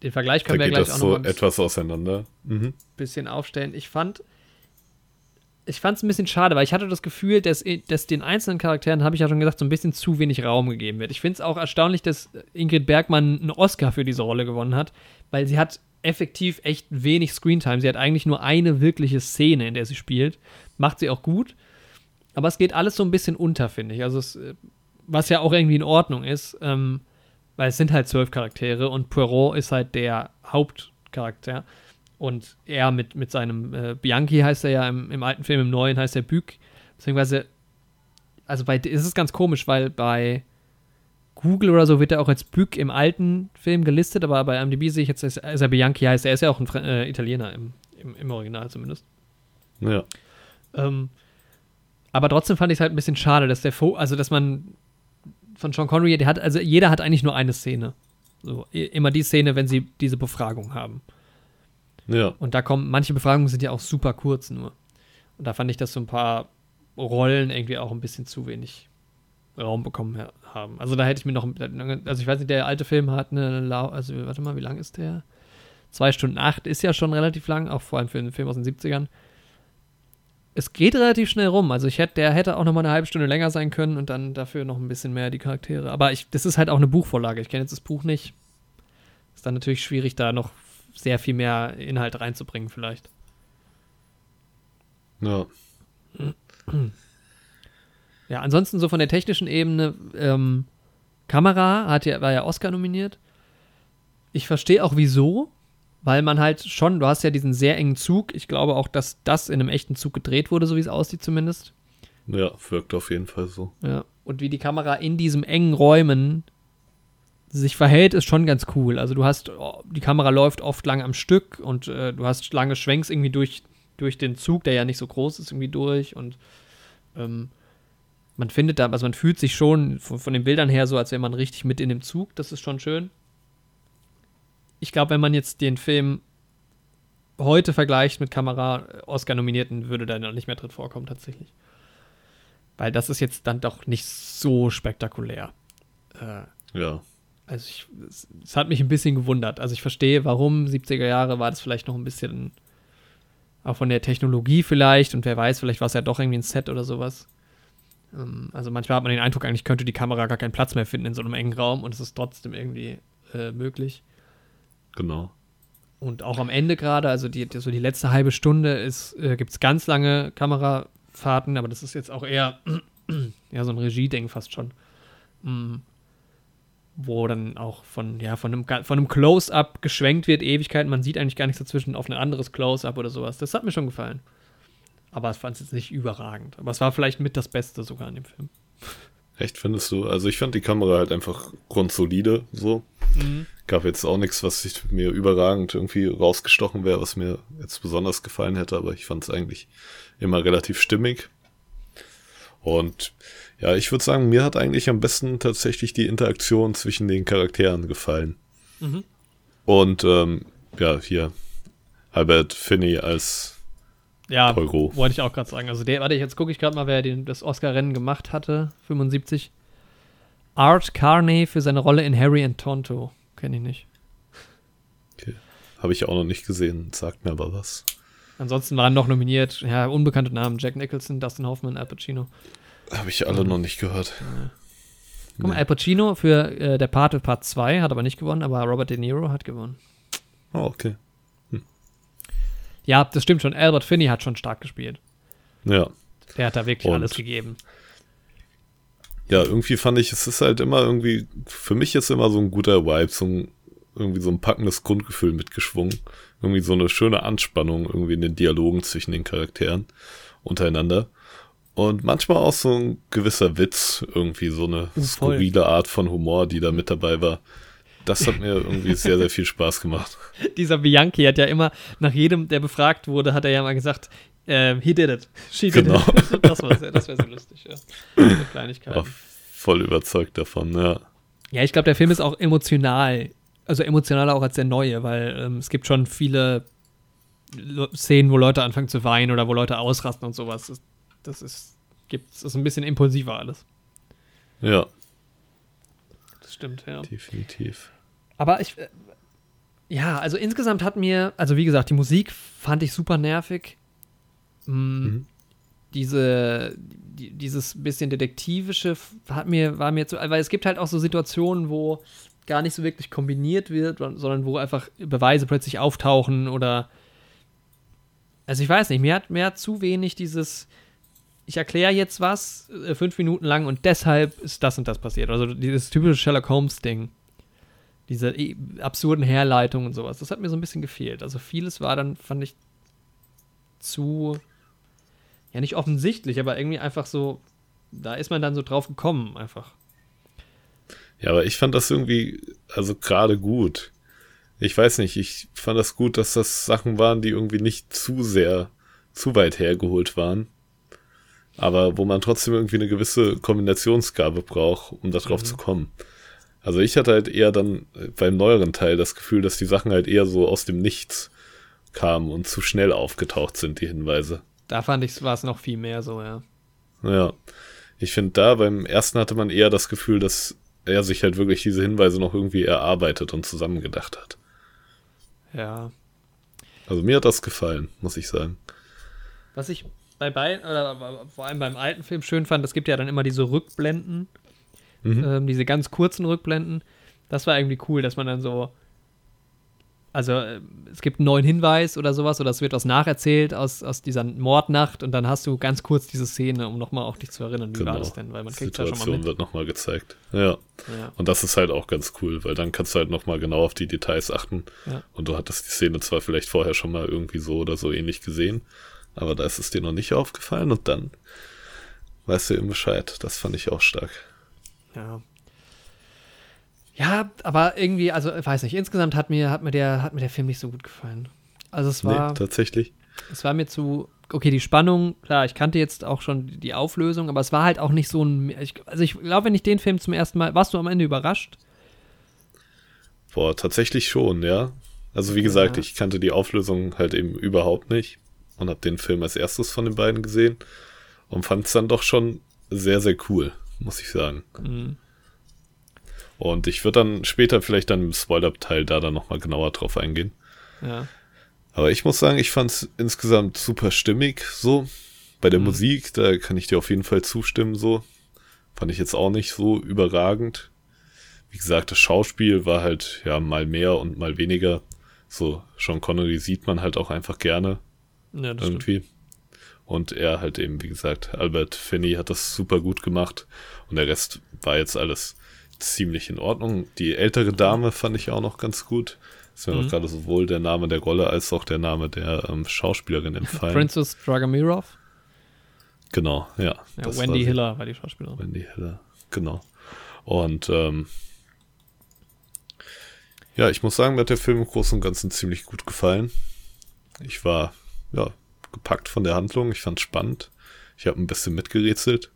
den Vergleich Da können wir geht gleich das auch so noch etwas auseinander. Mhm. bisschen aufstellen. Ich fand ich fand es ein bisschen schade, weil ich hatte das Gefühl, dass, dass den einzelnen Charakteren, habe ich ja schon gesagt, so ein bisschen zu wenig Raum gegeben wird. Ich finde es auch erstaunlich, dass Ingrid Bergmann einen Oscar für diese Rolle gewonnen hat, weil sie hat effektiv echt wenig Screentime. Sie hat eigentlich nur eine wirkliche Szene, in der sie spielt. Macht sie auch gut. Aber es geht alles so ein bisschen unter, finde ich. Also es, äh, was ja auch irgendwie in Ordnung ist, ähm, weil es sind halt zwölf Charaktere und Poirot ist halt der Hauptcharakter. Und er mit, mit seinem äh, Bianchi heißt er ja im, im alten Film, im neuen heißt er Bück. Beziehungsweise, also bei, es ist ganz komisch, weil bei Google oder so wird er auch als Bück im alten Film gelistet, aber bei IMDb sehe ich jetzt, dass dass er Bianchi heißt. Er ist ja auch ein äh, Italiener im, im, im Original zumindest. Ja. Ähm, aber trotzdem fand ich es halt ein bisschen schade, dass der Fo also dass man von Sean Connery, der hat, also jeder hat eigentlich nur eine Szene. So, immer die Szene, wenn sie diese Befragung haben. Ja. Und da kommen, manche Befragungen sind ja auch super kurz nur. Und da fand ich, dass so ein paar Rollen irgendwie auch ein bisschen zu wenig Raum bekommen ha- haben. Also da hätte ich mir noch, also ich weiß nicht, der alte Film hat eine, also warte mal, wie lang ist der? Zwei Stunden acht ist ja schon relativ lang, auch vor allem für einen Film aus den 70ern. Es geht relativ schnell rum. Also ich hätte, der hätte auch noch mal eine halbe Stunde länger sein können und dann dafür noch ein bisschen mehr die Charaktere. Aber ich, das ist halt auch eine Buchvorlage. Ich kenne jetzt das Buch nicht. Ist dann natürlich schwierig, da noch sehr viel mehr Inhalt reinzubringen, vielleicht. Ja. Ja, ansonsten so von der technischen Ebene, ähm, Kamera hat ja, war ja Oscar nominiert. Ich verstehe auch wieso, weil man halt schon, du hast ja diesen sehr engen Zug. Ich glaube auch, dass das in einem echten Zug gedreht wurde, so wie es aussieht zumindest. Ja, wirkt auf jeden Fall so. Ja. Und wie die Kamera in diesem engen Räumen sich verhält, ist schon ganz cool. Also du hast, oh, die Kamera läuft oft lang am Stück und äh, du hast lange Schwenks irgendwie durch, durch den Zug, der ja nicht so groß ist, irgendwie durch und ähm, man findet da, also man fühlt sich schon von, von den Bildern her so, als wäre man richtig mit in dem Zug. Das ist schon schön. Ich glaube, wenn man jetzt den Film heute vergleicht mit Kamera äh, würde der noch nicht mehr drin vorkommen, tatsächlich. Weil das ist jetzt dann doch nicht so spektakulär. Äh, Ja. Also ich, es, es hat mich ein bisschen gewundert. Also ich verstehe, warum 70er Jahre war das vielleicht noch ein bisschen auch von der Technologie vielleicht und wer weiß, vielleicht war es ja doch irgendwie ein Set oder sowas. Ähm, also manchmal hat man den Eindruck, eigentlich könnte die Kamera gar keinen Platz mehr finden in so einem engen Raum und es ist trotzdem irgendwie äh, möglich. Genau. Und auch am Ende gerade, also die, so die letzte halbe Stunde äh, gibt es ganz lange Kamerafahrten, aber das ist jetzt auch eher, ja, so ein Regie-Ding fast schon. Mm. Wo dann auch von, ja, von einem, von einem Close-Up geschwenkt wird, Ewigkeiten, man sieht eigentlich gar nichts dazwischen auf ein anderes Close-Up oder sowas. Das hat mir schon gefallen. Aber ich fand es jetzt nicht überragend. Aber es war vielleicht mit das Beste sogar an dem Film. Echt, findest du? Also ich fand die Kamera halt einfach grundsolide, so. Gab jetzt auch nichts, was sich mir überragend irgendwie rausgestochen wäre, was mir jetzt besonders gefallen hätte, aber ich fand es eigentlich immer relativ stimmig. Und ja, ich würde sagen, mir hat eigentlich am besten tatsächlich die Interaktion zwischen den Charakteren gefallen. Mhm. Und ähm, ja, hier Albert Finney als Ja, Poirot. wollte ich auch gerade sagen. Also der, warte, jetzt gucke ich gerade mal, wer den, das Oscar-Rennen gemacht hatte. 75. Art Carney für seine Rolle in Harry and Tonto. Kenne ich nicht. Habe ich auch noch nicht gesehen, sagt mir aber was. Ansonsten waren noch nominiert, ja, unbekannte Namen. Jack Nicholson, Dustin Hoffman, Al Pacino. Habe ich alle noch nicht gehört. Guck mal, Al Pacino für äh, der Pate Part 2 hat aber nicht gewonnen, aber Robert De Niro hat gewonnen. Oh, okay. Ja, das stimmt schon. Albert Finney hat schon stark gespielt. Ja. Der hat da wirklich Und- alles gegeben. Ja, irgendwie fand ich, es ist halt immer irgendwie, für mich ist immer so ein guter Vibe, so ein, irgendwie so ein packendes Grundgefühl mitgeschwungen. Irgendwie so eine schöne Anspannung irgendwie in den Dialogen zwischen den Charakteren untereinander. Und manchmal auch so ein gewisser Witz, irgendwie so eine Voll. skurrile Art von Humor, die da mit dabei war. Das hat mir irgendwie sehr, sehr viel Spaß gemacht. Dieser Bianchi hat ja immer, nach jedem, der befragt wurde, hat er ja mal gesagt, ähm, he did it. She did Genau. it. Das, war sehr- das wäre so lustig, ja. So Kleinigkeiten. War voll überzeugt davon, ja. Ja, ich glaube, der Film ist auch emotional. Also emotionaler auch als der neue, weil ähm, es gibt schon viele Le- Szenen, wo Leute anfangen zu weinen oder wo Leute ausrasten und sowas. Das, ist, gibt's, ist ein bisschen impulsiver alles. Ja, Das stimmt, ja. definitiv. Aber ich, äh, ja, also insgesamt hat mir, also wie gesagt, die Musik fand ich super nervig. Mm, Mhm. Diese, die, dieses bisschen detektivische hat mir, war mir zu, weil es gibt halt auch so Situationen, wo gar nicht so wirklich kombiniert wird, sondern wo einfach Beweise plötzlich auftauchen oder, also ich weiß nicht, mir hat, mir hat zu wenig dieses, ich erkläre jetzt was äh, fünf Minuten lang und deshalb ist das und das passiert. Also dieses typische Sherlock Holmes-Ding diese absurden Herleitungen und sowas. Das hat mir so ein bisschen gefehlt. Also vieles war dann, fand ich, zu, ja nicht offensichtlich, aber irgendwie einfach so, da ist man dann so drauf gekommen, einfach. Ja, aber ich fand das irgendwie, also gerade gut. Ich weiß nicht, ich fand das gut, dass das Sachen waren, die irgendwie nicht zu sehr, zu weit hergeholt waren. Aber wo man trotzdem irgendwie eine gewisse Kombinationsgabe braucht, um da drauf zu kommen. Also ich hatte halt eher dann äh, beim neueren Teil das Gefühl, dass die Sachen halt eher so aus dem Nichts kamen und zu schnell aufgetaucht sind, die Hinweise. Da fand ich, war es noch viel mehr so, ja. Ja. Ich finde da beim ersten hatte man eher das Gefühl, dass er sich halt wirklich diese Hinweise noch irgendwie erarbeitet und zusammengedacht hat. Ja. Also mir hat das gefallen, muss ich sagen. Was ich bei beiden, oder vor allem beim alten Film schön fand, es gibt ja dann immer diese Rückblenden, Mhm. ähm, diese ganz kurzen Rückblenden. Das war irgendwie cool, dass man dann so. also äh, es gibt einen neuen Hinweis oder sowas oder es wird was nacherzählt aus, aus dieser Mordnacht und dann hast du ganz kurz diese Szene, um nochmal auch dich zu erinnern, wie Genau. war das denn? Weil man Die kriegt ja schon mal Situation mit. wird nochmal gezeigt. Ja. Ja. Und das ist halt auch ganz cool, weil dann kannst du halt nochmal genau auf die Details achten. Ja. Und du hattest die Szene zwar vielleicht vorher schon mal irgendwie so oder so ähnlich gesehen, aber da ist es dir noch nicht aufgefallen und dann weißt du eben Bescheid. Das fand ich auch stark. Ja. Ja, aber irgendwie, also ich weiß nicht, insgesamt hat mir, hat mir, der, hat mir der Film nicht so gut gefallen. Also es war, nee, tatsächlich. es war mir zu, okay, die Spannung, klar, ich kannte jetzt auch schon die Auflösung, aber es war halt auch nicht so ein, also ich glaube, wenn ich den Film zum ersten Mal, warst du am Ende überrascht? Boah, tatsächlich schon, ja. Also wie gesagt, Ja. ich kannte die Auflösung halt eben überhaupt nicht und habe den Film als erstes von den beiden gesehen und fand es dann doch schon sehr, sehr cool, muss ich sagen. Mhm. Und ich würde dann später vielleicht dann im Spoiler-Teil da dann nochmal genauer drauf eingehen. Ja. Aber ich muss sagen, ich fand es insgesamt super stimmig so. Bei der Mhm. Musik, da kann ich dir auf jeden Fall zustimmen so. Fand ich jetzt auch nicht so überragend. Wie gesagt, das Schauspiel war halt ja mal mehr und mal weniger. So, Sean Connery sieht man halt auch einfach gerne Ja, das stimmt. irgendwie. Und er halt eben, wie gesagt, Albert Finney hat das super gut gemacht. Und der Rest war jetzt alles ziemlich in Ordnung. Die ältere Dame fand ich auch noch ganz gut. Ist mir Mhm. noch gerade sowohl der Name der Rolle als auch der Name der ähm, Schauspielerin entfallen. Princess Dragomirov, Genau, ja. ja, war Wendy sie. Hiller war die Schauspielerin. Wendy Hiller, genau. Und ähm, ja, ich muss sagen, mir hat der Film im Großen und Ganzen ziemlich gut gefallen. Ich war ja gepackt von der Handlung, ich fand spannend. Ich habe ein bisschen mitgerätselt,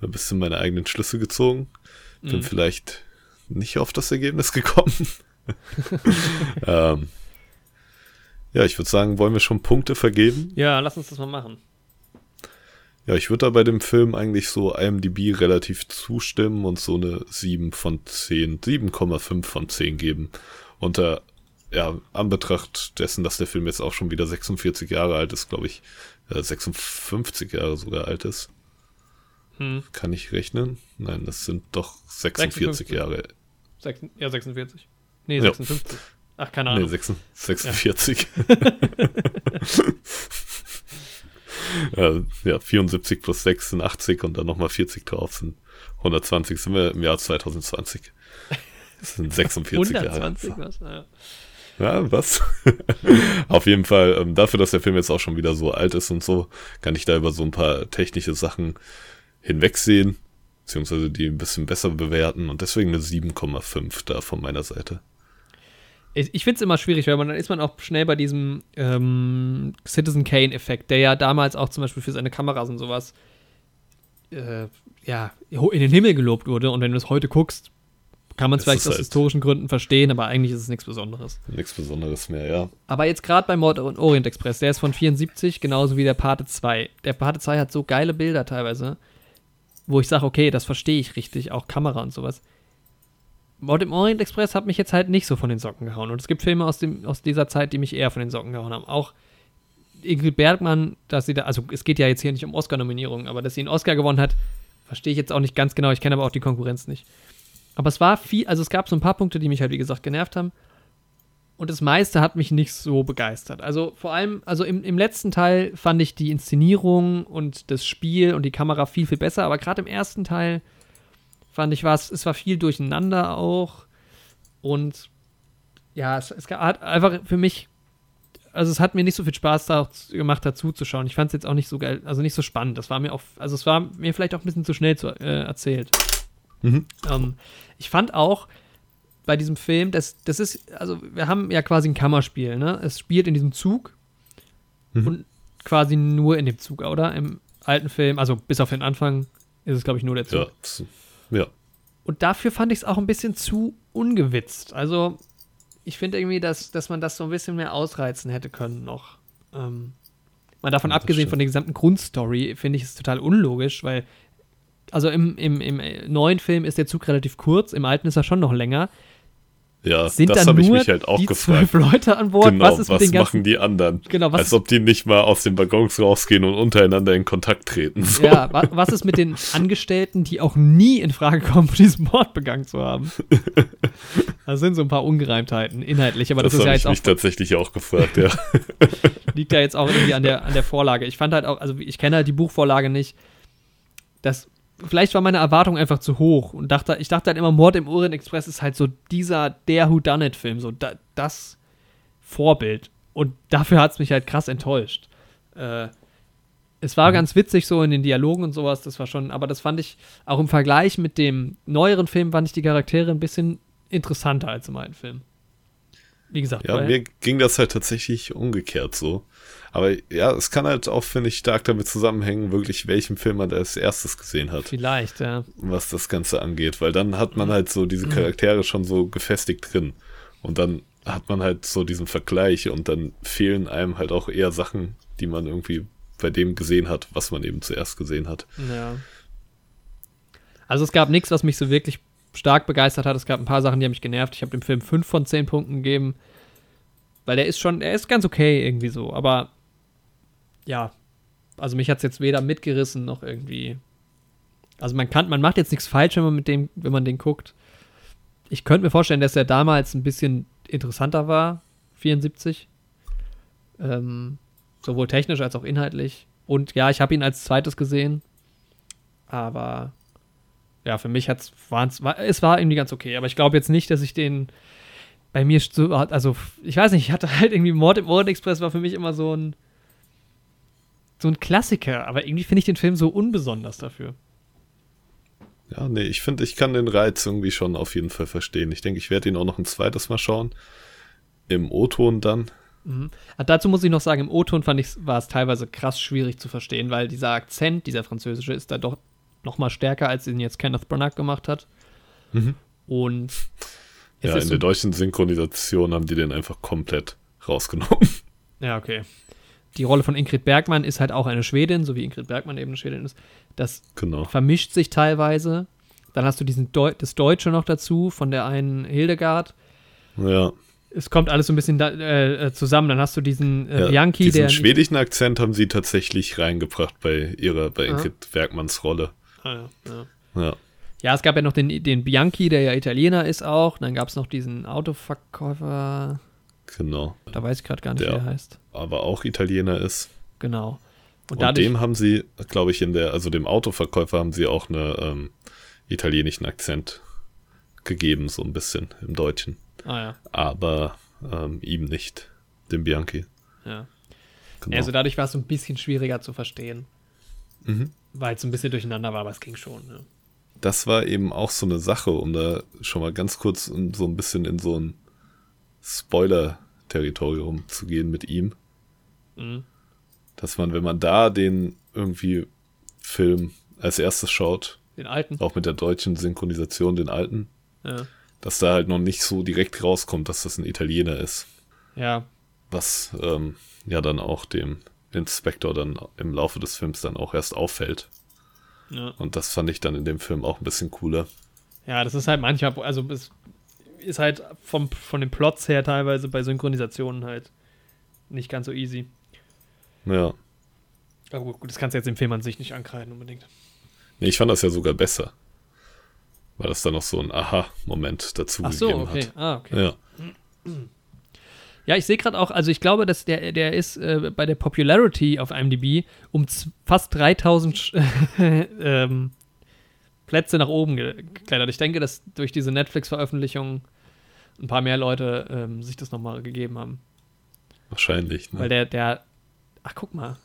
ein bisschen meine eigenen Schlüsse gezogen. Bin Mhm. vielleicht nicht auf das Ergebnis gekommen. ähm, ja, ich würde sagen, wollen wir schon Punkte vergeben? Ja, lass uns das mal machen. Ja, ich würde da bei dem Film eigentlich so IMDb relativ zustimmen und so eine 7 von 10, 7,5 von 10 geben. Unter, ja, Anbetracht dessen, dass der Film jetzt auch schon wieder 46 Jahre alt ist, glaube ich, äh, 56 Jahre sogar alt ist. Hm. Kann ich rechnen? Nein, das sind doch 46 56. Jahre. Sechs, ja, 46. Nee, Ja. 56. Ach, keine Nee, Ahnung. 46. 46. ja, ja, 74 plus 86 und dann nochmal 40 drauf sind 120. Sind wir im Jahr 2020. Das sind 46 120 Jahre. was? Ja. Ja, was? Auf jeden Fall, ähm, dafür, dass der Film jetzt auch schon wieder so alt ist und so, kann ich da über so ein paar technische Sachen hinwegsehen, beziehungsweise die ein bisschen besser bewerten und deswegen eine 7,5 da von meiner Seite. Ich, ich finde es immer schwierig, weil man dann ist man auch schnell bei diesem ähm, Citizen Kane-Effekt, der ja damals auch zum Beispiel für seine Kameras und sowas äh, ja, in den Himmel gelobt wurde. Und wenn du es heute guckst, kann man es vielleicht aus halt- historischen Gründen verstehen, aber eigentlich ist es nichts Besonderes. Nichts Besonderes mehr, ja. Aber jetzt gerade bei Mord und Orient Express, der ist von 74, genauso wie der Pate 2. Der Pate 2 hat so geile Bilder teilweise, wo ich sage, okay, das verstehe ich richtig, auch Kamera und sowas. Mord im Orient Express hat mich jetzt halt nicht so von den Socken gehauen. Und es gibt Filme aus, dem, aus dieser Zeit, die mich eher von den Socken gehauen haben. Auch Ingrid Bergmann, dass sie da, also es geht ja jetzt hier nicht um Oscar-Nominierungen, aber dass sie einen Oscar gewonnen hat, verstehe ich jetzt auch nicht ganz genau. Ich kenne aber auch die Konkurrenz nicht. Aber es war viel, also es gab so ein paar Punkte, die mich halt, wie gesagt, genervt haben. Und das meiste hat mich nicht so begeistert. Also vor allem, also im, im letzten Teil fand ich die Inszenierung und das Spiel und die Kamera viel, viel besser. Aber gerade im ersten Teil fand ich, war es, war viel durcheinander auch. Und ja, es, es hat einfach für mich, also es hat mir nicht so viel Spaß da gemacht, dazu zu schauen. Ich fand es jetzt auch nicht so geil, also nicht so spannend. Das war mir auch, also es war mir vielleicht auch ein bisschen zu schnell zu, äh, erzählt. Mhm. Ähm, ich fand auch bei diesem Film, das, das ist, also wir haben ja quasi ein Kammerspiel, ne? Es spielt in diesem Zug Mhm. und quasi nur in dem Zug, oder? Im alten Film, also bis auf den Anfang ist es, glaube ich, nur der Zug. Ja, ja. Und dafür fand ich es auch ein bisschen zu ungewitzt. Also, ich finde irgendwie, dass, dass man das so ein bisschen mehr ausreizen hätte können noch. Ähm, mal davon Ja, abgesehen stimmt. von der gesamten Grundstory, finde ich es total unlogisch, weil, also im, im, im neuen Film ist der Zug relativ kurz, im alten ist er schon noch länger. Ja, Sind das habe ich mich halt auch die gefragt. zwölf Leute an Bord? Genau, was ist den ganzen machen die anderen? Genau, was Als ob die nicht mal aus den Waggons rausgehen und untereinander in Kontakt treten. So. Ja, wa was ist mit den Angestellten, die auch nie in Frage kommen, diesen Mord begangen zu haben? Da sind so ein paar Ungereimtheiten inhaltlich, aber das, das ist ja habe ich jetzt mich auch, tatsächlich auch gefragt, ja. liegt ja jetzt auch irgendwie an der, an der Vorlage. Ich fand halt auch, also ich kenne halt die Buchvorlage nicht. Das, vielleicht war meine Erwartung einfach zu hoch und dachte, ich dachte halt immer, Mord im Orient Express ist halt so dieser, der Whodunit-Film, so da, das Vorbild. Und dafür hat es mich halt krass enttäuscht. Äh, es war Mhm. ganz witzig so in den Dialogen und sowas, das war schon, aber das fand ich auch im Vergleich mit dem neueren Film, fand ich die Charaktere ein bisschen interessanter als im alten Film. Wie gesagt, Ja, mir ging das halt tatsächlich umgekehrt so. Aber ja, es kann halt auch, finde ich, stark damit zusammenhängen, wirklich welchen Film man als erstes gesehen hat, vielleicht, ja. was das Ganze angeht. Weil dann hat man halt so Mhm. diese Charaktere schon so gefestigt drin. Und dann hat man halt so diesen Vergleich und dann fehlen einem halt auch eher Sachen, die man irgendwie bei dem gesehen hat, was man eben zuerst gesehen hat. Ja. Also es gab nichts, was mich so wirklich stark begeistert hat. Es gab ein paar Sachen, die haben mich genervt. Ich habe dem Film 5 von 10 Punkten gegeben. Weil der ist schon, er ist ganz okay irgendwie so. Aber ja, also mich hat es jetzt weder mitgerissen noch irgendwie. Also man kann, man macht jetzt nichts falsch, wenn man mit dem, wenn man den guckt. Ich könnte mir vorstellen, dass er damals ein bisschen interessanter war, 74. Ähm, sowohl technisch als auch inhaltlich. Und ja, ich habe ihn als zweites gesehen. Aber ja, für mich hat's, waren's, war es war irgendwie ganz okay. Aber ich glaube jetzt nicht, dass ich den bei mir so, also ich weiß nicht, ich hatte halt irgendwie Mord im Orient Express war für mich immer so ein so ein Klassiker. Aber irgendwie finde ich den Film so unbesonders dafür. Ja, nee, ich finde, ich kann den Reiz irgendwie schon auf jeden Fall verstehen. Ich denke, ich werde ihn auch noch ein zweites Mal schauen. Im O-Ton dann. Mhm. Ah, dazu muss ich noch sagen, im O-Ton fand ich, war es teilweise krass schwierig zu verstehen, weil dieser Akzent, dieser französische, ist da doch noch mal stärker, als ihn jetzt Kenneth Branagh gemacht hat. Mhm. Und Ja, in so, der deutschen Synchronisation haben die den einfach komplett rausgenommen. ja, okay. Die Rolle von Ingrid Bergmann ist halt auch eine Schwedin, so wie Ingrid Bergmann eben eine Schwedin ist. Das genau. vermischt sich teilweise. Dann hast du diesen Deu das Deutsche noch dazu von der einen Hildegard. Ja, Es kommt alles so ein bisschen da, äh, zusammen. Dann hast du diesen äh, ja Bianchi, diesen der. schwedischen Akzent haben sie tatsächlich reingebracht bei ihrer, bei Ah. Ingrid Bergmanns Rolle. Ah, ja, ja. Ja, Ja, es gab ja noch den, den Bianchi, der ja Italiener ist auch. Dann gab es noch diesen Autoverkäufer. genau. Da weiß ich gerade gar nicht, Der- wie er heißt. Aber auch Italiener ist. Genau. Und, Und, dem haben sie, glaube ich, in der, also dem Autoverkäufer haben sie auch einen ähm, italienischen Akzent gegeben, so ein bisschen im Deutschen. ah, ja. Aber ähm, ihm nicht, dem Bianchi. ja. Genau. Also dadurch war es so ein bisschen schwieriger zu verstehen. Mhm. Weil es so ein bisschen durcheinander war, aber es ging schon. Ja. das war eben auch so eine Sache, um da schon mal ganz kurz so ein bisschen in so ein Spoiler-Territorium zu gehen mit ihm. Mhm. Dass man, wenn man da den irgendwie Film als erstes schaut, Den alten. auch mit der deutschen Synchronisation, den alten, Ja. dass da halt noch nicht so direkt rauskommt, dass das ein Italiener ist. ja. Was ähm, ja dann auch dem Inspektor dann im Laufe des Films dann auch erst auffällt. Ja. Und das fand ich dann in dem Film auch ein bisschen cooler. Ja, das ist halt manchmal, also es ist halt vom, von den Plots her teilweise bei Synchronisationen halt nicht ganz so easy. Ja. Aber gut, gut, das kannst du jetzt im Film an sich nicht ankreiden unbedingt. Nee, ich fand das ja sogar besser. Weil das dann noch so ein Aha-Moment dazu Ach so, gegeben okay. hat. Ah, okay. Ja. Ja, ich sehe gerade auch, also ich glaube, dass der, der ist äh, bei der Popularity auf IMDb um fast 3000 Sch- ähm, Plätze nach oben ge- geklettert. Ich denke, dass durch diese Netflix-Veröffentlichung ein paar mehr Leute ähm, sich das nochmal gegeben haben. Wahrscheinlich. Ne? Weil der, der, ach guck mal,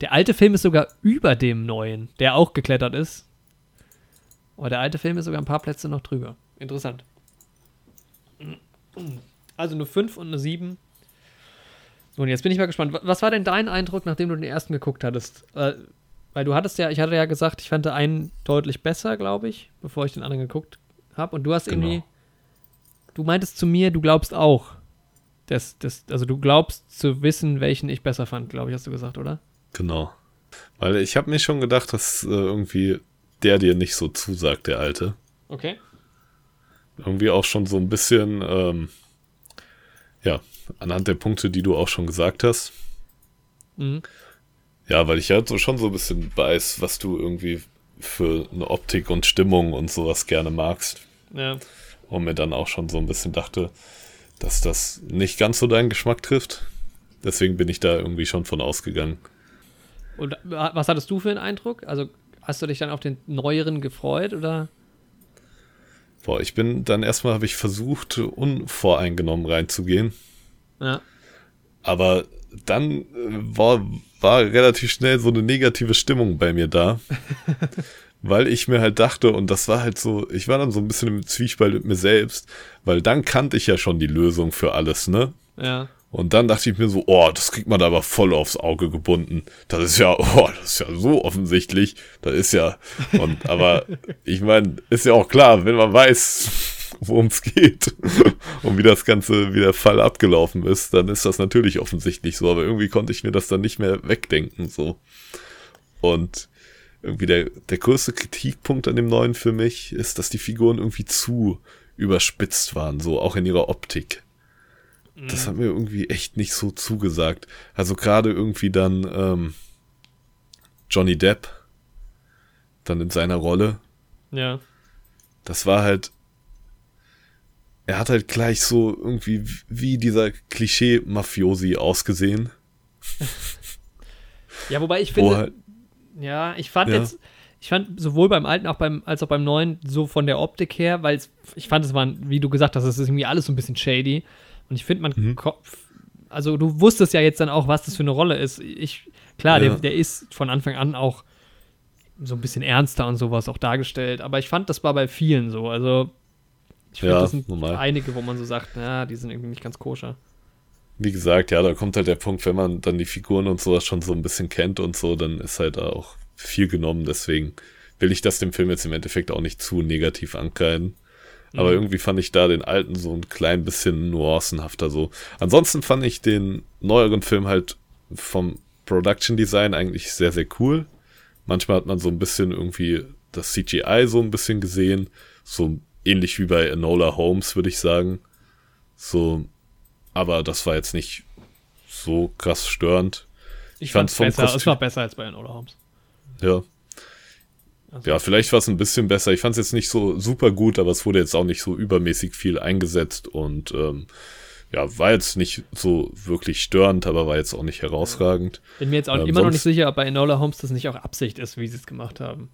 der alte Film ist sogar über dem neuen, der auch geklettert ist. Aber der alte Film ist sogar ein paar Plätze noch drüber. Interessant. Also eine 5 und eine 7. So, und jetzt bin ich mal gespannt. Wa- Was war denn dein Eindruck, nachdem du den ersten geguckt hattest? Äh, weil du hattest ja, ich hatte ja gesagt, ich fand den einen deutlich besser, glaube ich, bevor ich den anderen geguckt habe. Und du hast Genau. irgendwie, du meintest zu mir, du glaubst auch, das, das, also du glaubst zu wissen, welchen ich besser fand, glaube ich, hast du gesagt, oder? Genau. Weil ich habe mir schon gedacht, dass äh, irgendwie der dir nicht so zusagt, der alte. Okay. Irgendwie auch schon so ein bisschen, ähm, ja, anhand der Punkte, die du auch schon gesagt hast. Mhm. Ja, weil ich ja so schon so ein bisschen weiß, was du irgendwie für eine Optik und Stimmung und sowas gerne magst. Ja. und mir dann auch schon so ein bisschen dachte, dass das nicht ganz so deinen Geschmack trifft. Deswegen bin ich da irgendwie schon von ausgegangen. Und was hattest du für einen Eindruck? Also hast du dich dann auf den neueren gefreut oder? Boah, ich bin dann erstmal habe ich versucht, unvoreingenommen reinzugehen. Ja. Aber dann äh, war, war relativ schnell so eine negative Stimmung bei mir da. weil ich mir halt dachte, und das war halt so, ich war dann so ein bisschen im Zwiespalt mit mir selbst, weil dann kannte ich ja schon die Lösung für alles, ne? Ja. Und dann dachte ich mir so, oh, das kriegt man aber voll aufs Auge gebunden. Das ist ja, oh, das ist ja so offensichtlich. Das ist ja, und, aber ich meine, ist ja auch klar, wenn man weiß, worum es geht und wie das Ganze, wie der Fall abgelaufen ist, dann ist das natürlich offensichtlich so. Aber irgendwie konnte ich mir das dann nicht mehr wegdenken, so. Und irgendwie der, der größte Kritikpunkt an dem neuen für mich ist, dass die Figuren irgendwie zu überspitzt waren, so auch in ihrer Optik. Das hat mir irgendwie echt nicht so zugesagt. Also gerade irgendwie dann ähm, Johnny Depp, dann in seiner Rolle. Ja. Das war halt. Er hat halt gleich so irgendwie wie dieser Klischee-Mafiosi ausgesehen. ja, wobei ich finde. Ja, ich fand ja. jetzt. Ich fand sowohl beim alten auch beim, als auch beim neuen so von der Optik her, weil ich fand, es waren, wie du gesagt hast, es ist irgendwie alles so ein bisschen shady. Und ich finde, man, Mhm. also du wusstest ja jetzt dann auch, was das für eine Rolle ist. Ich, klar, Ja. der, der ist von Anfang an auch so ein bisschen ernster und sowas auch dargestellt. Aber ich fand, das war bei vielen so. Also ich finde, Ja, das sind normal. einige, wo man so sagt, na, die sind irgendwie nicht ganz koscher. Wie gesagt, ja, da kommt halt der Punkt, wenn man dann die Figuren und sowas schon so ein bisschen kennt und so, dann ist halt da auch viel genommen. Deswegen will ich das dem Film jetzt im Endeffekt auch nicht zu negativ ankreiden. Aber Mhm. irgendwie fand ich da den alten so ein klein bisschen nuancenhafter so. Ansonsten fand ich den neueren Film halt vom Production Design eigentlich sehr, sehr cool. Manchmal hat man so ein bisschen irgendwie das CGI so ein bisschen gesehen. So ähnlich wie bei Enola Holmes, würde ich sagen. So, aber das war jetzt nicht so krass störend. Ich fand es besser. Es Kostüm- war besser als bei Enola Holmes. Ja. Also, Ja, vielleicht war es ein bisschen besser. Ich fand es jetzt nicht so super gut, aber es wurde jetzt auch nicht so übermäßig viel eingesetzt und ähm, ja, war jetzt nicht so wirklich störend, aber war jetzt auch nicht herausragend. Bin mir jetzt auch Ähm, immer noch nicht sicher, ob bei Enola Holmes das nicht auch Absicht ist, wie sie es gemacht haben.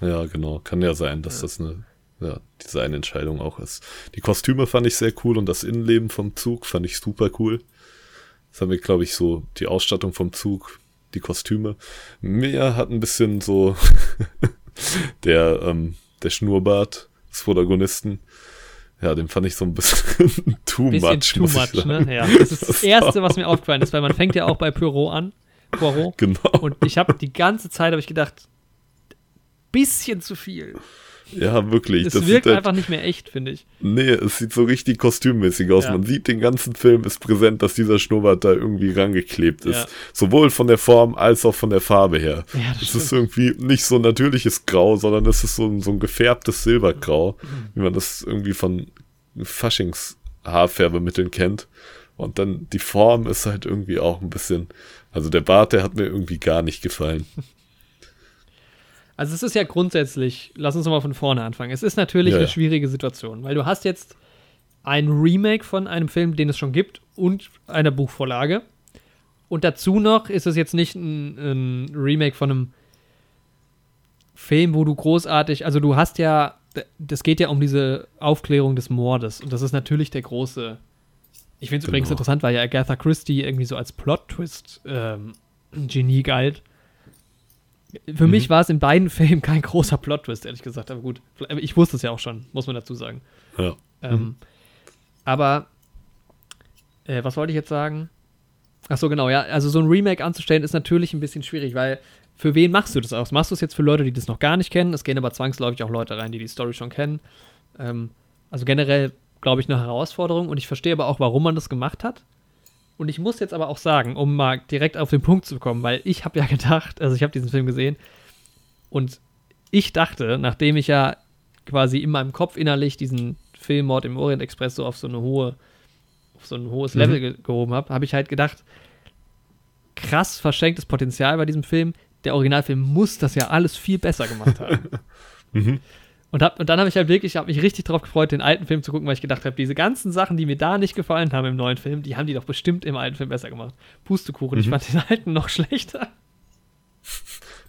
Ja, genau. Kann ja sein, dass das eine ja, Designentscheidung auch ist. Die Kostüme fand ich sehr cool und das Innenleben vom Zug fand ich super cool. Das haben wir, glaube ich, so die Ausstattung vom Zug, die Kostüme. Mir hat ein bisschen so der, ähm, der Schnurrbart des Protagonisten. Ja, den fand ich so ein bisschen too Bisschen much. too much, ne? Ja. Das ist das Erste, was mir aufgefallen ist, weil man fängt ja auch bei Poirot an. Poirot. Genau. Und ich habe die ganze Zeit habe ich gedacht, bisschen zu viel. Ja, wirklich. Es das wirkt sieht halt, einfach nicht mehr echt, finde ich. Nee, es sieht so richtig kostümmäßig aus. Ja. Man sieht den ganzen Film ist präsent, dass dieser Schnurrbart da irgendwie rangeklebt ist. Ja. Sowohl von der Form als auch von der Farbe her. Ja, es ist irgendwie nicht so ein natürliches Grau, sondern es ist so ein, so ein gefärbtes Silbergrau, wie man das irgendwie von Faschingshaarfärbemitteln kennt. Und dann die Form ist halt irgendwie auch ein bisschen, also der Bart, der hat mir irgendwie gar nicht gefallen. Also es ist ja grundsätzlich, lass uns mal von vorne anfangen. Es ist natürlich Ja, eine ja. schwierige Situation, weil du hast jetzt ein Remake von einem Film, den es schon gibt und einer Buchvorlage. Und dazu noch ist es jetzt nicht ein, ein Remake von einem Film, wo du großartig, also du hast ja, das geht ja um diese Aufklärung des Mordes und das ist natürlich der große. Ich finde es übrigens Genau. interessant, weil ja Agatha Christie irgendwie so als Plot-Twist ähm, Genie galt. Für mich war es in beiden Filmen kein großer Plot-Twist, ehrlich gesagt. Aber gut, ich wusste es ja auch schon, muss man dazu sagen. Ja. Ähm, aber, äh, was wollte ich jetzt sagen? Ach so, genau, ja. Also so ein Remake anzustellen ist natürlich ein bisschen schwierig, weil für wen machst du das aus? Machst du es jetzt für Leute, die das noch gar nicht kennen? Es gehen aber zwangsläufig auch Leute rein, die die Story schon kennen. Ähm, also generell, glaube ich, eine Herausforderung und ich verstehe aber auch, warum man das gemacht hat. Und ich muss jetzt aber auch sagen, um mal direkt auf den Punkt zu kommen, weil ich habe ja gedacht, also ich habe diesen Film gesehen und ich dachte, nachdem ich ja quasi in meinem Kopf innerlich diesen Film Mord im Orient Express so auf so eine hohe, auf so ein hohes Mhm. Level ge gehoben habe, habe ich halt gedacht, krass verschenktes Potenzial bei diesem Film. Der Originalfilm muss das ja alles viel besser gemacht haben. Mhm. Und, hab, und dann habe ich halt wirklich, habe mich richtig drauf gefreut, den alten Film zu gucken, weil ich gedacht habe, diese ganzen Sachen, die mir da nicht gefallen haben im neuen Film, die haben die doch bestimmt im alten Film besser gemacht. Pustekuchen, ich Mhm. fand den alten noch schlechter.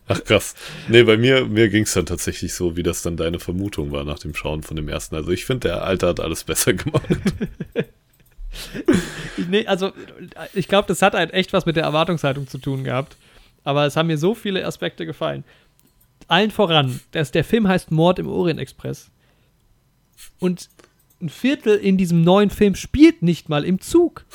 Ach krass. Nee, bei mir, mir ging es dann tatsächlich so, wie das dann deine Vermutung war nach dem Schauen von dem ersten. Also ich finde, der Alte hat alles besser gemacht. Nee, also ich glaube, das hat halt echt was mit der Erwartungshaltung zu tun gehabt. Aber es haben mir so viele Aspekte gefallen. Allen voran, dass der Film heißt Mord im Orient Express. Und ein Viertel in diesem neuen Film spielt nicht mal im Zug.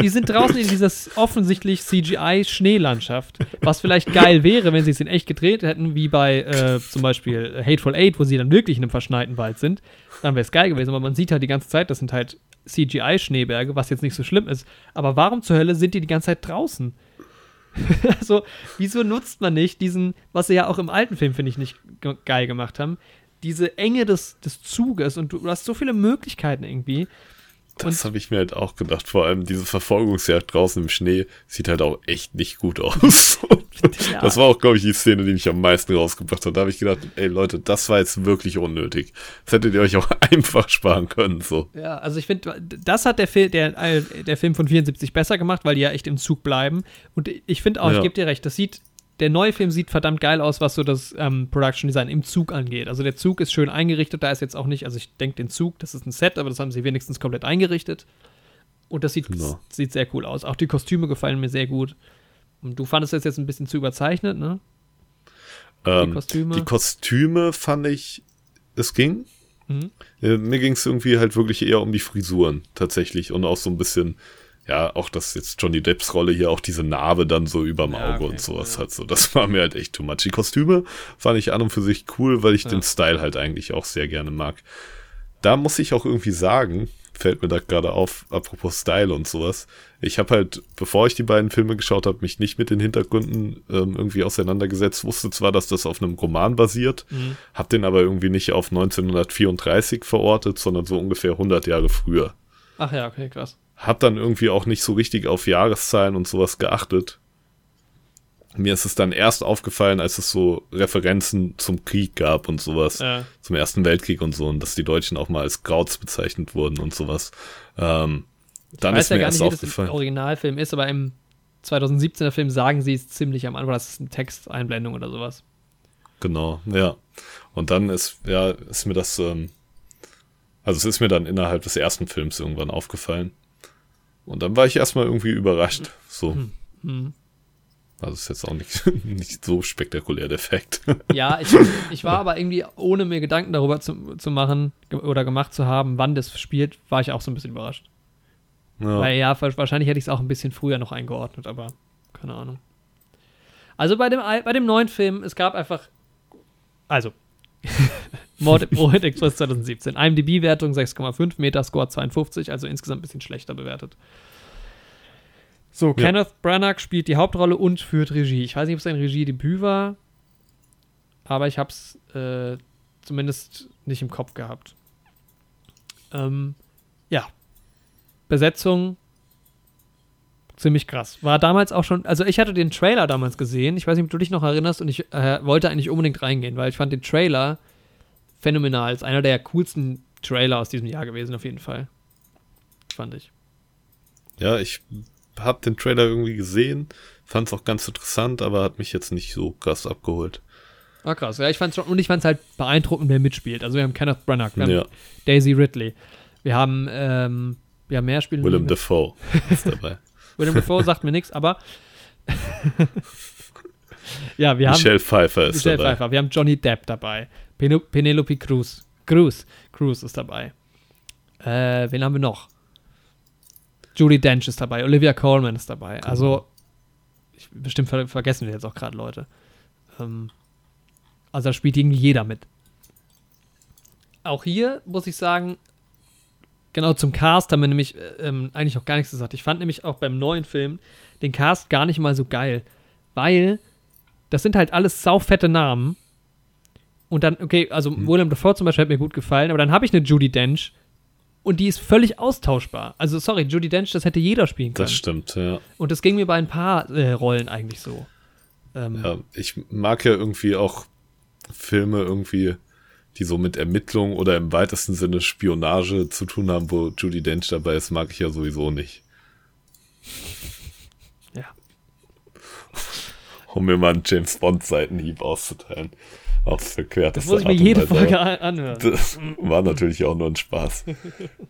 Die sind draußen in dieser offensichtlich CGI-Schneelandschaft. Was vielleicht geil wäre, wenn sie es in echt gedreht hätten, wie bei äh, zum Beispiel Hateful Eight, wo sie dann wirklich in einem verschneiten Wald sind. Dann wäre es geil gewesen, aber man sieht halt die ganze Zeit, das sind halt CGI-Schneeberge, was jetzt nicht so schlimm ist. Aber warum zur Hölle sind die die ganze Zeit draußen? also, wieso nutzt man nicht diesen, was sie ja auch im alten Film, finde ich, nicht ge geil gemacht haben, diese Enge des, des Zuges und du, du hast so viele Möglichkeiten irgendwie. Das habe ich mir halt auch gedacht. Vor allem diese Verfolgungsjagd draußen im Schnee sieht halt auch echt nicht gut aus. Ja. Das war auch, glaube ich, die Szene, die mich am meisten rausgebracht hat. Da habe ich gedacht, ey Leute, das war jetzt wirklich unnötig. Das hättet ihr euch auch einfach sparen können. So. Ja, also ich finde, das hat der, Fil der, äh, der Film von 74 besser gemacht, weil die ja echt im Zug bleiben. Und ich finde auch, Ja. ich gebe dir recht, das sieht, der neue Film sieht verdammt geil aus, was so das ähm, Production Design im Zug angeht. Also der Zug ist schön eingerichtet, da ist jetzt auch nicht, also ich denke den Zug, das ist ein Set, aber das haben sie wenigstens komplett eingerichtet. Und das sieht, Genau. sieht sehr cool aus. Auch die Kostüme gefallen mir sehr gut. Und du fandest das jetzt ein bisschen zu überzeichnet, ne? Ähm, Kostüme? Die Kostüme fand ich, es ging. Mhm. Äh, Mir ging es irgendwie halt wirklich eher um die Frisuren tatsächlich und auch so ein bisschen, ja, auch dass jetzt Johnny Depps Rolle hier auch diese Narbe dann so überm Ja, Auge okay, und sowas ja. hat. So, das war mir halt echt too much. Die Kostüme fand ich an und für sich cool, weil ich Ja. den Style halt eigentlich auch sehr gerne mag. Da muss ich auch irgendwie sagen, fällt mir da gerade auf, apropos Style und sowas. Ich habe halt, bevor ich die beiden Filme geschaut habe, mich nicht mit den Hintergründen ähm, irgendwie auseinandergesetzt. Wusste zwar, dass das auf einem Roman basiert, Mhm. hab den aber irgendwie nicht auf 1934 verortet, sondern so ungefähr 100 Jahre früher. Ach ja, okay, krass. Hab dann irgendwie auch nicht so richtig auf Jahreszahlen und sowas geachtet. Mir ist es dann erst aufgefallen, als es so Referenzen zum Krieg gab und sowas, Ja. zum Ersten Weltkrieg und so, und dass die Deutschen auch mal als Krauts bezeichnet wurden und sowas. Ähm, dann ich ist ja mir gar erst nicht, wie das aufgefallen. Originalfilm ist, aber im 2017er Film sagen sie es ziemlich am Anfang, das ist eine Texteinblendung oder sowas. Genau, ja. Und dann ist, ja, ist mir das, ähm, also es ist mir dann innerhalb des ersten Films irgendwann aufgefallen. Und dann war ich erstmal irgendwie überrascht. So. Hm. Also ist jetzt auch nicht, nicht so spektakulär der Fakt. Ja, ich, ich war aber irgendwie, ohne mir Gedanken darüber zu, zu machen oder gemacht zu haben, wann das spielt, war ich auch so ein bisschen überrascht. ja. Weil ja, wa- wahrscheinlich hätte ich es auch ein bisschen früher noch eingeordnet, aber keine Ahnung. Also bei dem, bei dem neuen Film, es gab einfach, also, Mord im Orient Express 2017, IMDb-Wertung 6,5, Metascore 52, also insgesamt ein bisschen schlechter bewertet. So, Ja. Kenneth Branagh spielt die Hauptrolle und führt Regie. Ich weiß nicht, ob es sein Regiedebüt war, aber ich habe es äh, zumindest nicht im Kopf gehabt. Ähm, ja, Besetzung ziemlich krass. War damals auch schon, also ich hatte den Trailer damals gesehen, ich weiß nicht, ob du dich noch erinnerst und ich äh, wollte eigentlich unbedingt reingehen, weil ich fand den Trailer phänomenal. Ist einer der coolsten Trailer aus diesem Jahr gewesen, auf jeden Fall. Fand ich. ja, ich habe den Trailer irgendwie gesehen, fand es auch ganz interessant, aber hat mich jetzt nicht so krass abgeholt. War krass. Ja, ich fand's schon, und ich fand es halt beeindruckend, wer mitspielt. Also wir haben Kenneth Branagh, wir haben Ja, Daisy Ridley, wir haben, ähm, wir haben mehr Spiele. Willem Dafoe ist dabei. Willem Dafoe sagt mir nichts, aber ja, wir haben Michelle Pfeiffer ist Michelle dabei. Pfeiffer, wir haben Johnny Depp dabei. Penelope Cruz. Cruz. Cruz ist dabei. Äh, wen haben wir noch? Judy Dench ist dabei. Olivia Colman ist dabei. Genau. Also, ich, bestimmt ver vergessen wir jetzt auch gerade Leute. Ähm, also, da spielt irgendwie jeder mit. Auch hier muss ich sagen, genau zum Cast haben wir nämlich äh, ähm, eigentlich auch gar nichts gesagt. Ich fand nämlich auch beim neuen Film den Cast gar nicht mal so geil, weil das sind halt alles saufette Namen. Und dann, okay, also Hm. Willem Dafoe zum Beispiel hat mir gut gefallen, aber dann habe ich eine Judy Dench und die ist völlig austauschbar. Also, sorry, Judy Dench, das hätte jeder spielen können. Das stimmt, ja. Und das ging mir bei ein paar äh, Rollen eigentlich so. Ähm, Ja, ich mag ja irgendwie auch Filme irgendwie, die so mit Ermittlung oder im weitesten Sinne Spionage zu tun haben, wo Judy Dench dabei ist, mag ich ja sowieso nicht. Ja. Um mir mal einen James Bond-Seitenhieb auszuteilen. Aufs verquerte Das muss ich mir jede Folge an- anhören. Das war natürlich auch nur ein Spaß.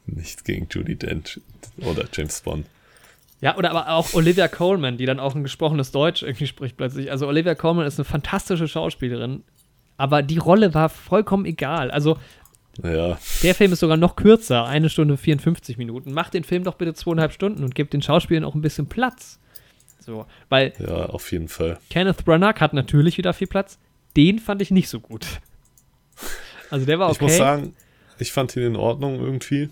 Nichts gegen Judy Dench oder James Bond. Ja, oder aber auch Olivia Colman, die dann auch ein gesprochenes Deutsch irgendwie spricht plötzlich. Also Olivia Colman ist eine fantastische Schauspielerin, aber die Rolle war vollkommen egal. Also Ja, der Film ist sogar noch kürzer, eine Stunde 54 Minuten. Macht den Film doch bitte zweieinhalb Stunden und gebt den Schauspielern auch ein bisschen Platz. So, weil ja, auf jeden Fall. Kenneth Branagh hat natürlich wieder viel Platz. Den fand ich nicht so gut. Also der war okay. Ich muss sagen, ich fand ihn in Ordnung irgendwie.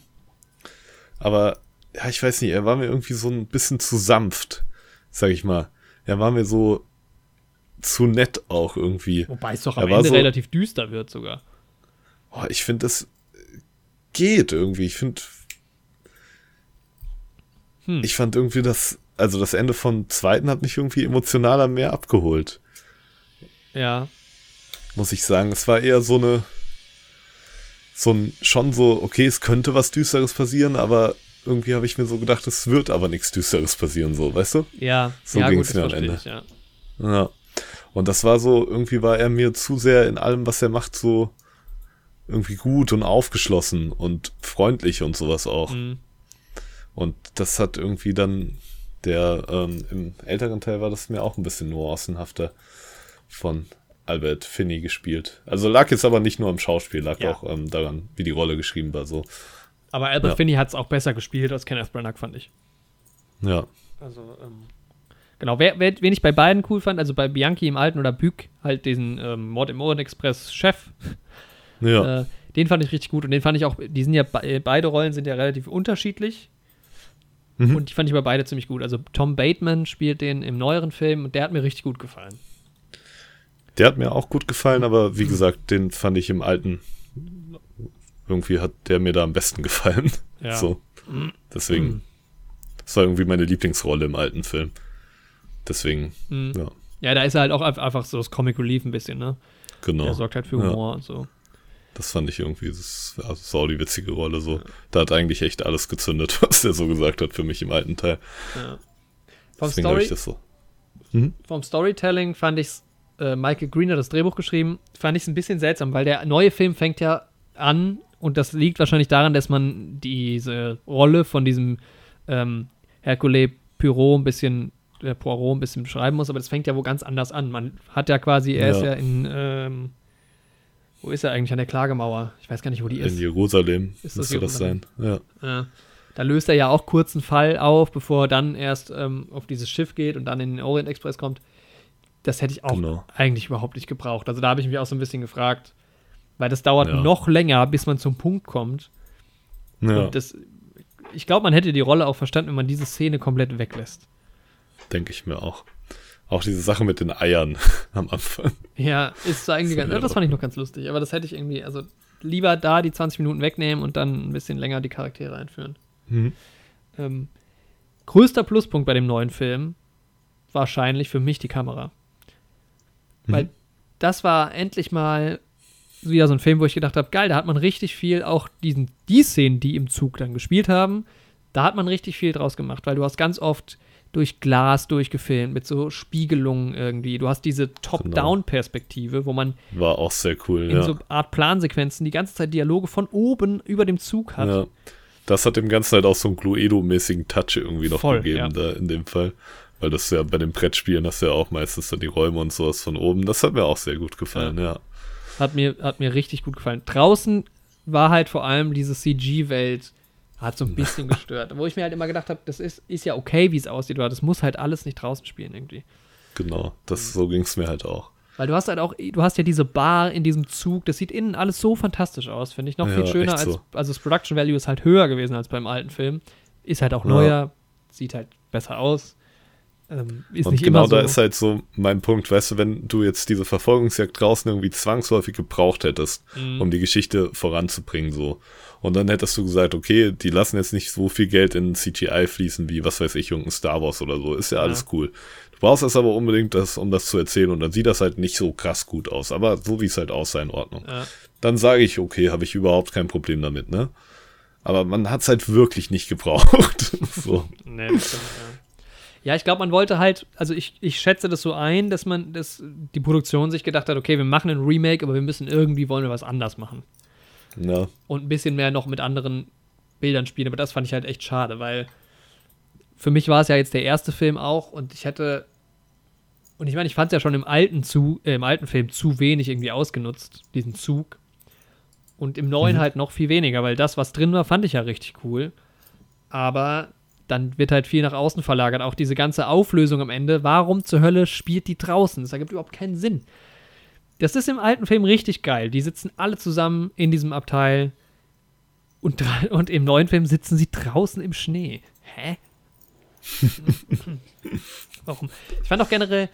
Aber, ja, ich weiß nicht, er war mir irgendwie so ein bisschen zu sanft, sag ich mal. Er war mir so zu nett auch irgendwie. Wobei es doch Er am war Ende so- relativ düster wird sogar. Oh, ich finde, das geht irgendwie. Ich finde. Hm. Ich fand irgendwie das, also das Ende vom zweiten hat mich irgendwie emotionaler mehr abgeholt. Ja. Muss ich sagen. Es war eher so eine, so ein, schon so, okay, es könnte was Düsteres passieren, aber irgendwie habe ich mir so gedacht, es wird aber nichts Düsteres passieren, so, weißt du? Ja, So ja ging's gut, mir am Ende. ich, ja. Ja. Und das war so, irgendwie war er mir zu sehr in allem, was er macht, so irgendwie gut und aufgeschlossen und freundlich und sowas auch. Mhm. Und das hat irgendwie dann der, ähm, im älteren Teil war das mir auch ein bisschen nuancenhafter von Albert Finney gespielt. Also lag jetzt aber nicht nur am Schauspiel, lag Ja. auch ähm, daran, wie die Rolle geschrieben war, so. Aber Albert Ja. Finney hat es auch besser gespielt als Kenneth Branagh, fand ich. Ja. Also, ähm, genau, wer, wer, wen ich bei beiden cool fand, also bei Bianchi im Alten oder Bück, halt diesen ähm, Mord im Orient Express Chef, Ja. äh, den fand ich richtig gut und den fand ich auch, die sind ja, äh, beide Rollen sind ja relativ unterschiedlich Mhm. und die fand ich bei beide ziemlich gut. Also Tom Bateman spielt den im neueren Film und der hat mir richtig gut gefallen. Der hat mir auch gut gefallen, aber wie gesagt, den fand ich im alten. Irgendwie hat der mir da am besten gefallen. Ja. So. Deswegen. Das war irgendwie meine Lieblingsrolle im alten Film. Deswegen, Mhm. ja, Ja, da ist er halt auch ein- einfach so das Comic Relief ein bisschen, ne? genau. Der sorgt halt für Ja. Humor und so. Das fand ich irgendwie, das war so die witzige Rolle. So. Da hat eigentlich echt alles gezündet, was der so gesagt hat für mich im alten Teil. Ja. Vom, Deswegen Story, ich das so. vom Storytelling fand ich äh, Michael Green hat das Drehbuch geschrieben, fand ich es ein bisschen seltsam, weil der neue Film fängt ja an und das liegt wahrscheinlich daran, dass man diese Rolle von diesem ähm, Hercule Poirot ein bisschen äh, Poirot ein bisschen beschreiben muss, aber das fängt ja wo ganz anders an. Man hat ja quasi, er ist Ja. ja in ähm, wo ist er eigentlich an der Klagemauer? Ich weiß gar nicht, wo die In ist. Jerusalem Ist das müsste das sein. Ja. Ja. Da löst er ja auch kurz einen Fall auf, bevor er dann erst ähm, auf dieses Schiff geht und dann in den Orient Express kommt. Das hätte ich auch Genau. eigentlich überhaupt nicht gebraucht. Also da habe ich mich auch so ein bisschen gefragt, weil das dauert Ja. noch länger, bis man zum Punkt kommt. Ja, Und das, ich glaube, man hätte die Rolle auch verstanden, wenn man diese Szene komplett weglässt. denke ich mir auch. Auch diese Sache mit den Eiern am Anfang. Ja, ist so eigentlich Das das fand ich noch ganz lustig, aber das hätte ich irgendwie, also lieber da die 20 Minuten wegnehmen und dann ein bisschen länger die Charaktere einführen. Mhm. Ähm, größter Pluspunkt bei dem neuen Film wahrscheinlich für mich die Kamera. Weil das war endlich mal wieder so ein Film, wo ich gedacht habe, geil, da hat man richtig viel, auch diesen, die Szenen, die im Zug dann gespielt haben, da hat man richtig viel draus gemacht, weil du hast ganz oft durch Glas durchgefilmt, mit so Spiegelungen irgendwie. Du hast diese Top-Down-Perspektive, wo man War auch sehr cool, in ja. so Art Plansequenzen die ganze Zeit Dialoge von oben über dem Zug hat. ja. Das hat dem Ganzen halt auch so einen Cluedo-mäßigen Touch irgendwie noch Voll, gegeben, ja. da in dem Fall. Weil das ja bei den Brettspielen hast du ja auch meistens dann die Räume und sowas von oben. Das hat mir auch sehr gut gefallen, ja. Hat mir, hat mir richtig gut gefallen. Draußen war halt vor allem diese CG-Welt, hat so ein bisschen gestört. Wo ich mir halt immer gedacht habe, das ist, ist ja okay, wie es aussieht, aber das muss halt alles nicht draußen spielen irgendwie. Genau. Das, so ging es mir halt auch. Weil du hast halt auch, du hast ja diese Bar in diesem Zug, das sieht innen alles so fantastisch aus, finde ich. Noch Ja, viel schöner als, so. also das Production Value ist halt höher gewesen als beim alten Film. Ist halt auch Ja. neuer, sieht halt besser aus. Ähm, ist und nicht genau immer so. da ist halt so mein Punkt, weißt du, wenn du jetzt diese Verfolgungsjagd draußen irgendwie zwangsläufig gebraucht hättest, Mhm. um die Geschichte voranzubringen, so. Und dann hättest du gesagt, okay, die lassen jetzt nicht so viel Geld in CGI fließen wie, was weiß ich, irgendein Star Wars oder so. Ist ja alles cool. Du brauchst es aber unbedingt, das, um das zu erzählen und dann sieht das halt nicht so krass gut aus. Aber so wie es halt aussah, in Ordnung. Ja. Dann sage ich, okay, habe ich überhaupt kein Problem damit, ne? Aber man hat es halt wirklich nicht gebraucht. so. Nee, das stimmt, ja. Ja, ich glaube, man wollte halt, also ich, ich schätze das so ein, dass man, dass die Produktion sich gedacht hat, okay, wir machen ein Remake, aber wir müssen irgendwie, wollen wir was anders machen. Ja. Und ein bisschen mehr noch mit anderen Bildern spielen. Aber das fand ich halt echt schade, weil für mich war es ja jetzt der erste Film auch und ich hätte, und ich meine, ich fand es ja schon im alten, zu, äh, im alten Film zu wenig irgendwie ausgenutzt, diesen Zug. Und im neuen Mhm. halt noch viel weniger, weil das, was drin war, fand ich ja richtig cool. Aber dann wird halt viel nach außen verlagert. Auch diese ganze Auflösung am Ende. Warum zur Hölle spielt die draußen? Das ergibt überhaupt keinen Sinn. Das ist im alten Film richtig geil. Die sitzen alle zusammen in diesem Abteil. Und, und im neuen Film sitzen sie draußen im Schnee. Hä? Warum? Ich fand auch generell,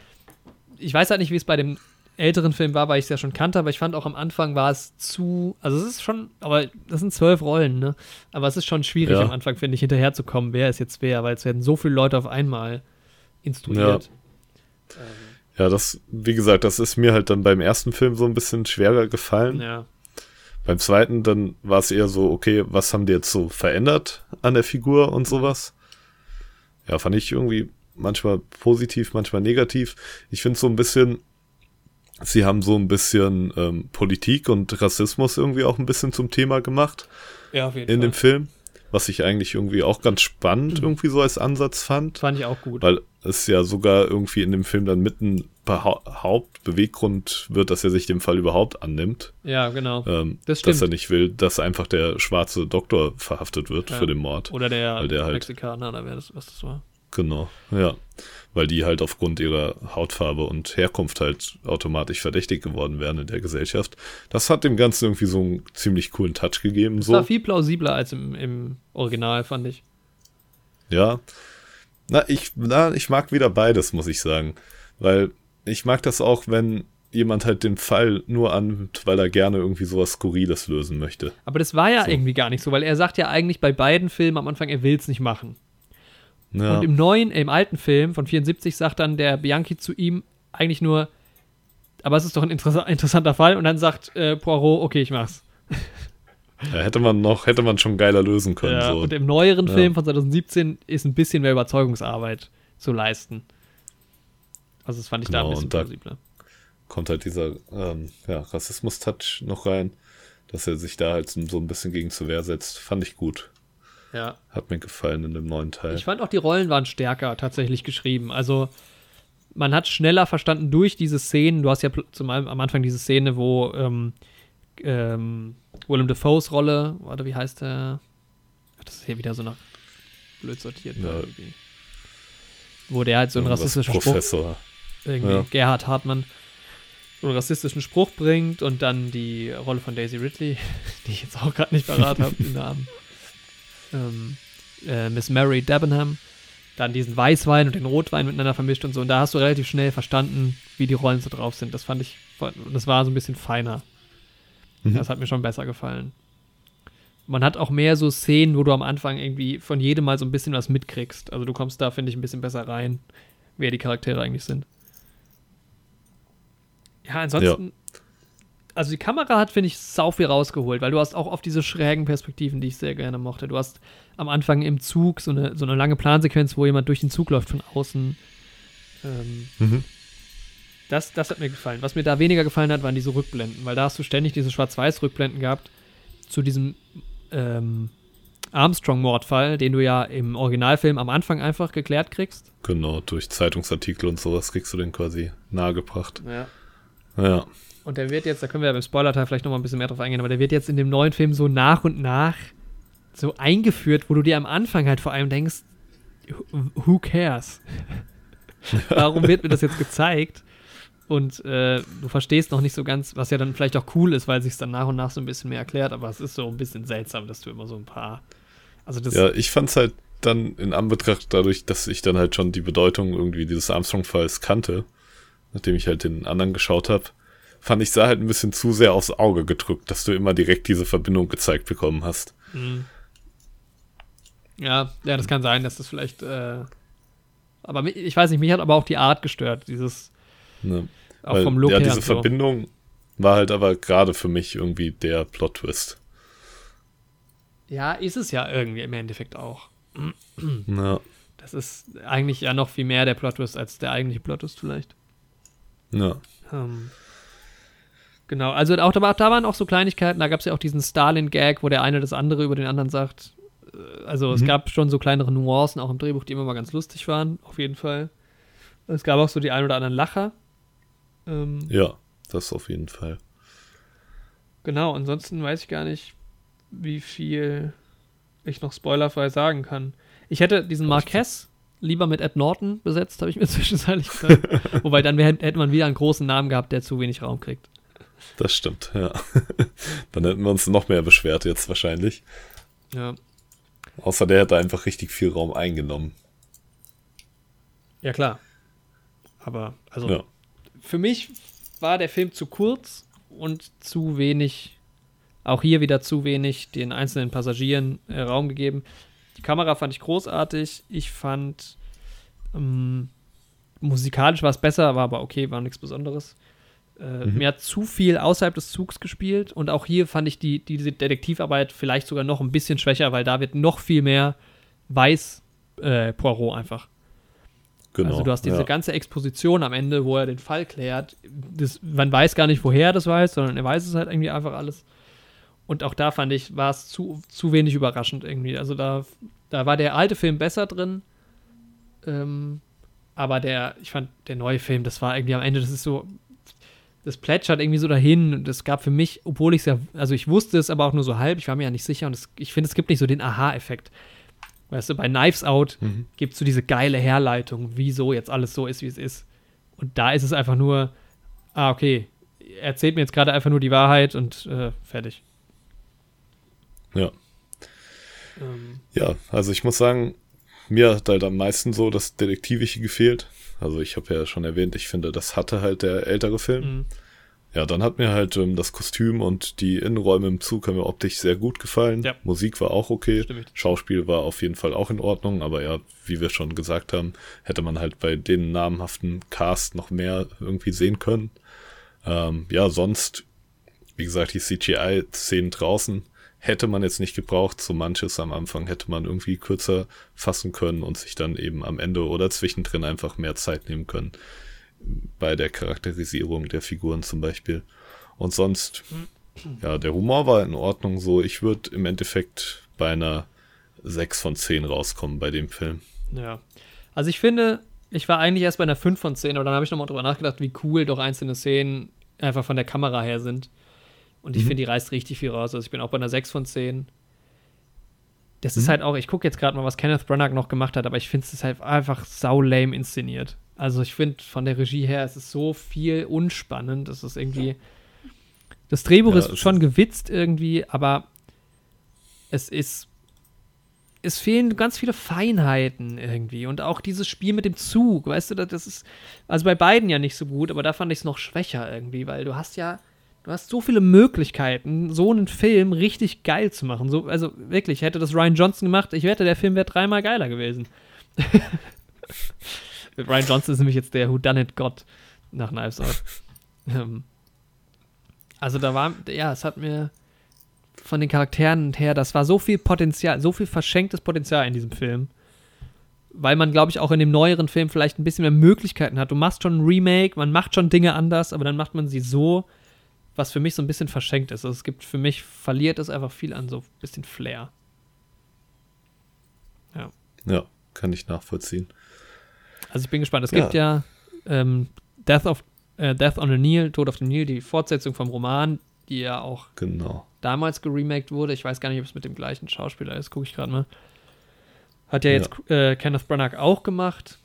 ich weiß halt nicht, wie es bei dem älteren Film war, weil ich es ja schon kannte, aber ich fand auch am Anfang war es zu, also es ist schon, aber das sind zwölf Rollen, ne? Aber es ist schon schwierig Ja. am Anfang, finde ich, hinterherzukommen, wer ist jetzt wer, weil es werden so viele Leute auf einmal instruiert. Ja, das, wie gesagt, das ist mir halt dann beim ersten Film so ein bisschen schwerer gefallen. Ja. Beim zweiten, dann war es eher so, okay, was haben die jetzt so verändert an der Figur und sowas? Ja, fand ich irgendwie manchmal positiv, manchmal negativ. Ich finde so ein bisschen, sie haben so ein bisschen ähm, Politik und Rassismus irgendwie auch ein bisschen zum Thema gemacht Ja, auf jeden in Fall. dem Film, was ich eigentlich irgendwie auch ganz spannend irgendwie so als Ansatz fand. Fand ich auch gut. Weil es ja sogar irgendwie in dem Film dann mitten Hauptbeweggrund wird, dass er sich dem Fall überhaupt annimmt. ja, genau. Ähm, Das dass er stimmt. nicht will, dass einfach der schwarze Doktor verhaftet wird Ja. für den Mord. Oder der, der halt- Mexikaner, oder wer das, was das war. Genau, ja. Weil die halt aufgrund ihrer Hautfarbe und Herkunft halt automatisch verdächtig geworden wären in der Gesellschaft. Das hat dem Ganzen irgendwie so einen ziemlich coolen Touch gegeben. Das So. war viel plausibler als im, im Original, fand ich. Ja. Na, ich, na, ich mag wieder beides, muss ich sagen. Weil ich mag das auch, wenn jemand halt den Fall nur annimmt, weil er gerne irgendwie sowas Skurriles lösen möchte. Aber das war ja So. irgendwie gar nicht so, weil er sagt ja eigentlich bei beiden Filmen am Anfang, er will es nicht machen. Ja, Und im neuen, äh, im alten Film von 74 sagt dann der Bianchi zu ihm eigentlich nur, aber es ist doch ein interessa interessanter Fall. Und dann sagt äh, Poirot, okay, ich mach's. ja, hätte man noch, hätte man schon geiler lösen können. Ja, so. Und im neueren. Film von 2017 ist ein bisschen mehr Überzeugungsarbeit zu leisten. Also das fand ich da ein Genau, bisschen plausibler. kommt halt dieser ähm, ja, Rassismus-Touch noch rein, dass er sich da halt so so ein bisschen gegen zur Wehr setzt. Fand ich gut. Ja. Hat mir gefallen in dem neuen Teil. Ich fand auch, die Rollen waren stärker tatsächlich geschrieben. Also man hat schneller verstanden durch diese Szenen. Du hast ja zum am Anfang diese Szene, wo ähm, ähm, Willem Dafoes Rolle, warte, wie heißt der? Ach, Das ist hier wieder so nach blöd sortiert. Ja. irgendwie. Wo der halt so einen rassistischen Spruch Professor. irgendwie Ja. Gerhard Hartmann so einen rassistischen Spruch bringt und dann die Rolle von Daisy Ridley, die ich jetzt auch gerade nicht parat habe, den Namen. Ähm, äh, Miss Mary Debenham, dann diesen Weißwein und den Rotwein miteinander vermischt und so. Und da hast du relativ schnell verstanden, wie die Rollen so drauf sind. Das fand ich, das war so ein bisschen feiner. Mhm. Das hat mir schon besser gefallen. Man hat auch mehr so Szenen, wo du am Anfang irgendwie von jedem mal so ein bisschen was mitkriegst. Also du kommst da, finde ich, ein bisschen besser rein, wer die Charaktere eigentlich sind. Ja, ansonsten, also die Kamera hat, finde ich, sau viel rausgeholt, weil du hast auch oft diese schrägen Perspektiven, die ich sehr gerne mochte. Du hast am Anfang im Zug so eine, so eine lange Plansequenz, wo jemand durch den Zug läuft von außen. Ähm, Mhm. das, das hat mir gefallen. Was mir da weniger gefallen hat, waren diese Rückblenden, weil da hast du ständig diese Schwarz-Weiß-Rückblenden gehabt zu diesem ähm, Armstrong-Mordfall, den du ja im Originalfilm am Anfang einfach geklärt kriegst. Genau, durch Zeitungsartikel und sowas kriegst du den quasi nahegebracht. Ja. Ja. Und der wird jetzt, da können wir ja beim Spoiler-Teil vielleicht noch mal ein bisschen mehr drauf eingehen, aber der wird jetzt in dem neuen Film so nach und nach so eingeführt, wo du dir am Anfang halt vor allem denkst, who- who cares? Warum wird mir das jetzt gezeigt? Und äh, du verstehst noch nicht so ganz, was ja dann vielleicht auch cool ist, weil sich es dann nach und nach so ein bisschen mehr erklärt, aber es ist so ein bisschen seltsam, dass du immer so ein paar. Also das Ja, ich fand's halt dann in Anbetracht dadurch, dass ich dann halt schon die Bedeutung irgendwie dieses Armstrong-Falls kannte, nachdem ich halt den anderen geschaut habe, fand ich sah halt ein bisschen zu sehr aufs Auge gedrückt, dass du immer direkt diese Verbindung gezeigt bekommen hast. Mhm. Ja, ja, das kann sein, dass das vielleicht äh, Aber ich weiß nicht, mich hat aber auch die Art gestört, dieses Ne? auch Weil, vom Look ja, her. diese so. Verbindung war halt aber gerade für mich irgendwie der Plot-Twist. Ja, ist es ja irgendwie im Endeffekt auch. Ja, Das ist eigentlich ja noch viel mehr der Plot-Twist als der eigentliche Plot-Twist vielleicht. ja. Ähm, genau, also auch da, da waren auch so Kleinigkeiten, da gab es ja auch diesen Stalin-Gag, wo der eine das andere über den anderen sagt. Äh, Also es Mhm. gab schon so kleinere Nuancen auch im Drehbuch, die immer mal ganz lustig waren, auf jeden Fall. Es gab auch so die ein oder anderen Lacher. Ähm, ja, das auf jeden Fall. Genau, ansonsten weiß ich gar nicht, wie viel ich noch spoilerfrei sagen kann. Ich hätte diesen Marquez lieber mit Ed Norton besetzt, habe ich mir zwischenzeitlich gesagt. Wobei dann hätte man wieder einen großen Namen gehabt, der zu wenig Raum kriegt. Das stimmt, ja. Dann hätten wir uns noch mehr beschwert jetzt wahrscheinlich. Ja. Außer der hätte einfach richtig viel Raum eingenommen. Ja, klar. Aber, also, Ja. für mich war der Film zu kurz und zu wenig, auch hier wieder zu wenig den einzelnen Passagieren äh, Raum gegeben. Die Kamera fand ich großartig. Ich fand, ähm, musikalisch war es besser, war aber okay, war nichts Besonderes. Äh, Mhm. Mir hat zu viel außerhalb des Zugs gespielt und auch hier fand ich die, diese Detektivarbeit vielleicht sogar noch ein bisschen schwächer, weil da wird noch viel mehr weiß äh, Poirot einfach. Genau. Also du hast diese ja. ganze Exposition am Ende, wo er den Fall klärt. Das, man weiß gar nicht, woher er das weiß, sondern er weiß es halt irgendwie einfach alles. Und auch da fand ich, war es zu, zu wenig überraschend irgendwie. Also da, da war der alte Film besser drin. Ähm, aber der, ich fand, der neue Film, das war irgendwie am Ende, das ist so, das plätschert irgendwie so dahin. Und es gab für mich, obwohl ich es ja, also ich wusste es aber auch nur so halb, ich war mir ja nicht sicher. Und es, ich finde, es gibt nicht so den Aha-Effekt. Weißt du, bei Knives Out Mhm. gibt es so diese geile Herleitung, wieso jetzt alles so ist, wie es ist. Und da ist es einfach nur, ah, okay, er erzählt mir jetzt gerade einfach nur die Wahrheit und äh, fertig. Ja. Ähm, Ja, also ich muss sagen, mir hat halt am meisten so das Detektivische gefehlt. Also ich habe ja schon erwähnt, ich finde, das hatte halt der ältere Film. mh, Ja, dann hat mir halt ähm, das Kostüm und die Innenräume im Zug haben mir optisch sehr gut gefallen. Ja. Musik war auch okay. Stimmt. Schauspiel war auf jeden Fall auch in Ordnung, aber ja, wie wir schon gesagt haben, hätte man halt bei den namhaften Cast noch mehr irgendwie sehen können. Ähm, ja, sonst, wie gesagt, die CGI-Szenen draußen hätte man jetzt nicht gebraucht. So manches am Anfang hätte man irgendwie kürzer fassen können und sich dann eben am Ende oder zwischendrin einfach mehr Zeit nehmen können. Bei der Charakterisierung der Figuren zum Beispiel. Und sonst, ja, der Humor war in Ordnung so. Ich würde im Endeffekt bei einer 6 von 10 rauskommen bei dem Film. ja. Also ich finde, ich war eigentlich erst bei einer 5 von 10, aber dann habe ich nochmal drüber nachgedacht, wie cool doch einzelne Szenen einfach von der Kamera her sind. Und ich Mhm. finde, die reißt richtig viel raus. Also ich bin auch bei einer 6 von 10. Das Mhm. ist halt auch, ich gucke jetzt gerade mal, was Kenneth Branagh noch gemacht hat, aber ich finde es ist halt einfach sau lame inszeniert. Also ich finde von der Regie her, es ist so viel unspannend. Es ist irgendwie. Das Drehbuch Ja, ist schon gewitzt irgendwie, aber es ist. Es fehlen ganz viele Feinheiten irgendwie. Und auch dieses Spiel mit dem Zug, weißt du, das- das ist. Also bei beiden ja nicht so gut, aber da fand ich es noch schwächer irgendwie, weil du hast ja. Du hast so viele Möglichkeiten, so einen Film richtig geil zu machen. So, also wirklich, hätte das Ryan Johnson gemacht, ich wette, der Film wäre dreimal geiler gewesen. Ryan Johnson ist nämlich jetzt der Whodunit-Gott nach Knives Out. ähm, also da war, ja, es hat mir von den Charakteren her, das war so viel Potenzial, so viel verschenktes Potenzial in diesem Film. Weil man, glaube ich, auch in dem neueren Film vielleicht ein bisschen mehr Möglichkeiten hat. Du machst schon ein Remake, man macht schon Dinge anders, aber dann macht man sie so, was für mich so ein bisschen verschenkt ist. Also es gibt für mich, verliert es einfach viel an so ein bisschen Flair. Ja, kann ich nachvollziehen. Also ich bin gespannt. Es Ja. gibt ja ähm, Death, of, äh, Death on the Nile, Tod auf dem Nil, die Fortsetzung vom Roman, die ja auch Genau. damals geremaked wurde. Ich weiß gar nicht, ob es mit dem gleichen Schauspieler ist. Gucke ich gerade mal. Hat ja jetzt Äh, Kenneth Branagh auch gemacht.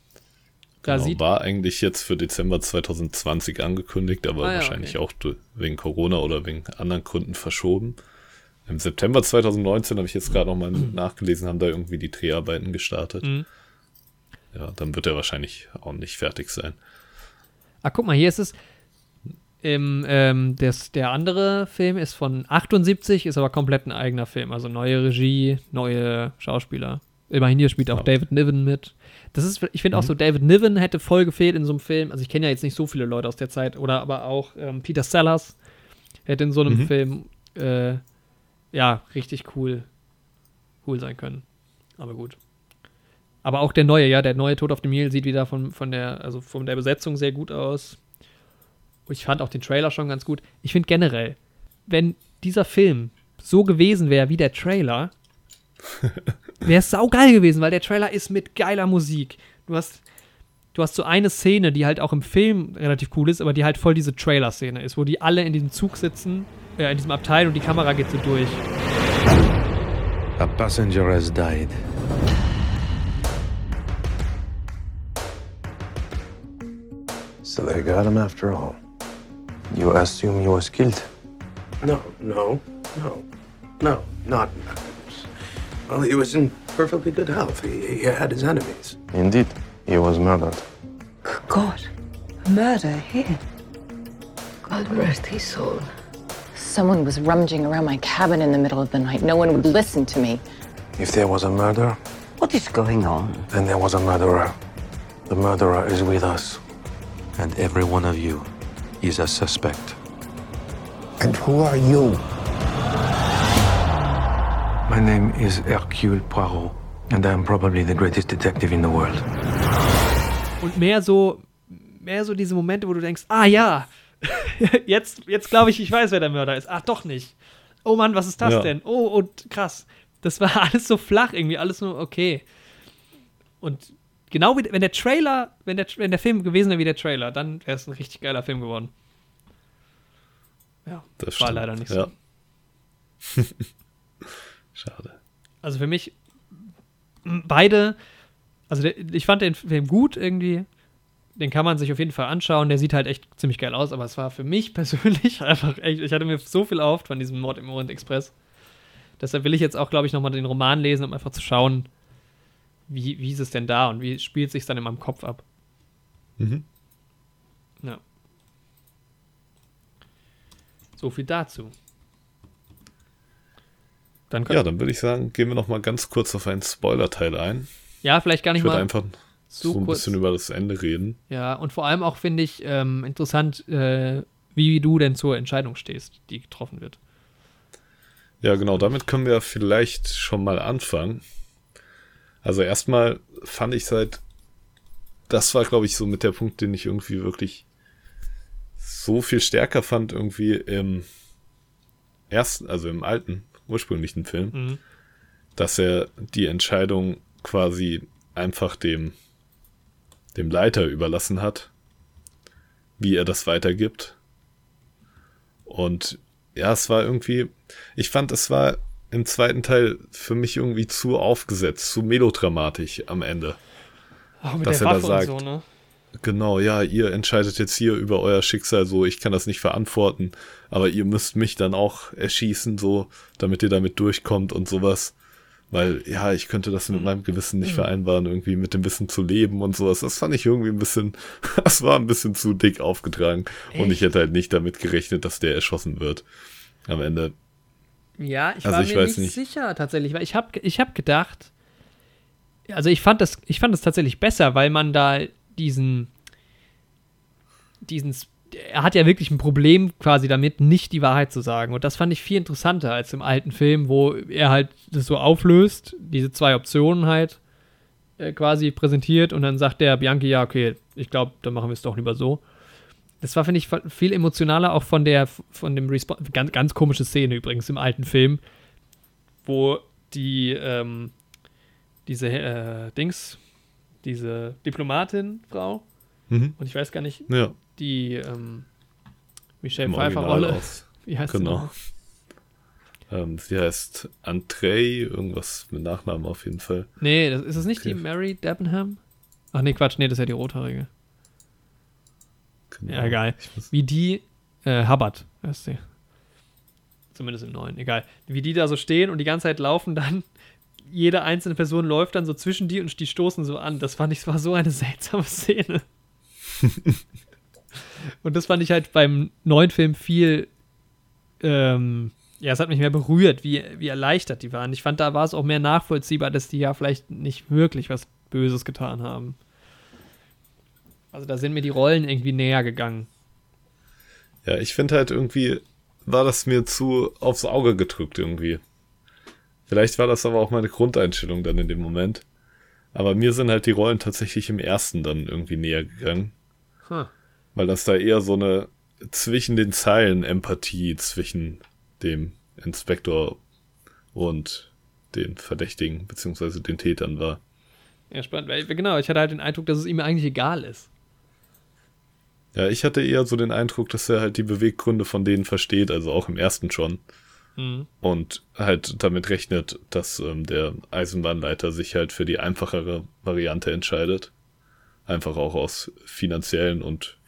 Da genau. sieht War eigentlich jetzt für Dezember 2020 angekündigt, aber Ah ja, wahrscheinlich okay. auch wegen Corona oder wegen anderen Gründen verschoben. Im September 2019 habe ich jetzt gerade nochmal nachgelesen, haben da irgendwie die Dreharbeiten gestartet. Mhm. Ja, dann wird er wahrscheinlich auch nicht fertig sein. Ah, guck mal, hier ist es. Im, ähm, das, der andere Film ist von 78, ist aber komplett ein eigener Film. Also neue Regie, neue Schauspieler. Immerhin hier spielt auch Ja. David Niven mit. Das ist, ich finde auch so, David Niven hätte voll gefehlt in so einem Film. Also ich kenne ja jetzt nicht so viele Leute aus der Zeit. Oder aber auch ähm, Peter Sellers hätte in so einem Mhm. Film, äh, ja, richtig cool, cool sein können. Aber gut. Aber auch der neue, ja, der neue Tod auf dem Nil sieht wieder von, von der, also von der Besetzung sehr gut aus. Und ich fand auch den Trailer schon ganz gut. Ich finde generell, wenn dieser Film so gewesen wäre wie der Trailer, wäre es saugeil gewesen, weil der Trailer ist mit geiler Musik. Du hast, du hast so eine Szene, die halt auch im Film relativ cool ist, aber die halt voll diese Trailer-Szene ist, wo die alle in diesem Zug sitzen, äh, in diesem Abteil und die Kamera geht so durch. A passenger has died. So they got him after all. You assume he was killed? No, no, no, no, not. Well, he was in perfectly good health. He, he had his enemies. Indeed, he was murdered. God, murder here. God rest his soul. Someone was rummaging around my cabin in the middle of the night. No one would listen to me. If there was a murder, What is going on? then there was a murderer. The murderer is with us. And every one of you is a suspect. And who are you? My name is Hercule Poirot, and I am probably the greatest detective in the world. Und mehr so, mehr so diese Momente, wo du denkst, ah ja, jetzt, jetzt glaube ich, ich weiß, wer der Mörder ist. Ach, doch nicht. Oh Mann, was ist das Ja. denn? Oh, und krass. Das war alles so flach irgendwie, alles nur okay. Und genau wie, wenn der Trailer, wenn der, wenn der Film gewesen wäre wie der Trailer, dann wäre es ein richtig geiler Film geworden. Ja, Das war stimmt, leider nicht ja. Schade. Also für mich beide, also der, ich fand den Film gut irgendwie. Den kann man sich auf jeden Fall anschauen. Der sieht halt echt ziemlich geil aus, aber es war für mich persönlich einfach echt, ich hatte mir so viel auf von diesem Mord im Orient Express. Deshalb will ich jetzt auch, glaube ich, nochmal den Roman lesen, um einfach zu schauen, wie, wie ist es denn da und wie spielt sich dann in meinem Kopf ab. Mhm. Ja. So viel dazu. Dann Ja, dann würde ich sagen, gehen wir noch mal ganz kurz auf einen Spoiler-Teil ein. ja, vielleicht gar nicht Ich würde mal einfach so so ein kurz. bisschen über das Ende reden. Ja, und vor allem auch finde ich ähm, interessant, äh, wie du denn zur Entscheidung stehst, die getroffen wird. Ja, genau, damit können wir vielleicht schon mal anfangen. Also erstmal fand ich seit, das war, glaube ich, so mit der Punkt, den ich irgendwie wirklich so viel stärker fand, irgendwie im ersten, also im alten, ursprünglichen Film, Mhm. dass er die Entscheidung quasi einfach dem, dem Leiter überlassen hat, wie er das weitergibt. Und ja, es war irgendwie, ich fand, es war im zweiten Teil für mich irgendwie zu aufgesetzt, zu melodramatisch am Ende. Auch mit Dass der er da Waffe sagt, und so, ne? Genau, ja, ihr entscheidet jetzt hier über euer Schicksal so, ich kann das nicht verantworten, aber ihr müsst mich dann auch erschießen, so, damit ihr damit durchkommt und sowas. Weil, ja, ich könnte das mit meinem Gewissen nicht vereinbaren, irgendwie mit dem Wissen zu leben und sowas. Das fand ich irgendwie ein bisschen, das war ein bisschen zu dick aufgetragen. Und ich hätte halt nicht damit gerechnet, dass der erschossen wird. Am Ende. Ja, ich Also war ich mir nicht, nicht. sicher tatsächlich, weil ich habe ich hab gedacht, also ich fand das, ich fand das tatsächlich besser, weil man da diesen, diesen, er hat ja wirklich ein Problem quasi damit, nicht die Wahrheit zu sagen. Und das fand ich viel interessanter als im alten Film, wo er halt das so auflöst, diese zwei Optionen halt äh, quasi präsentiert und dann sagt der Bianchi, ja, okay, ich glaube, dann machen wir es doch lieber so. Das war, finde ich, viel emotionaler auch von der, von dem Response. Ganz, ganz komische Szene übrigens im alten Film, wo die, ähm, diese äh, Dings, diese Diplomatin-Frau, Mhm. und ich weiß gar nicht, Ja, die ähm, Michelle Pfeiffer-Rolle, wie heißt sie Genau. noch? Ähm, sie heißt Andrei, irgendwas mit Nachnamen auf jeden Fall. Nee, das, ist es nicht die Okay. Mary Debenham? Ach nee, Quatsch, nee, das ist ja die rothaarige. Genau. Ja, egal. Wie die, äh, Hubbard heißt sie. Zumindest im neuen, egal. Wie die da so stehen und die ganze Zeit laufen dann, jede einzelne Person läuft dann so zwischen die und die stoßen so an. Das fand ich, war so eine seltsame Szene. und das fand ich halt beim neuen Film viel, ähm, ja, es hat mich mehr berührt, wie, wie erleichtert die waren. Ich fand, da war es auch mehr nachvollziehbar, dass die ja vielleicht nicht wirklich was Böses getan haben. Also da sind mir die Rollen irgendwie näher gegangen. Ja, ich finde halt irgendwie, war das mir zu aufs Auge gedrückt irgendwie. Vielleicht war das aber auch meine Grundeinstellung dann in dem Moment. Aber mir sind halt die Rollen tatsächlich im ersten dann irgendwie näher gegangen. Huh. Weil das da eher so eine zwischen den Zeilen Empathie zwischen dem Inspektor und den Verdächtigen beziehungsweise den Tätern war. Ja, spannend. Weil, genau, ich hatte halt den Eindruck, dass es ihm eigentlich egal ist. Ja, ich hatte eher so den Eindruck, dass er halt die Beweggründe von denen versteht, also auch im ersten schon. Mhm. Und halt damit rechnet, dass ähm, der Eisenbahnleiter sich halt für die einfachere Variante entscheidet. Einfach auch aus finanziellen und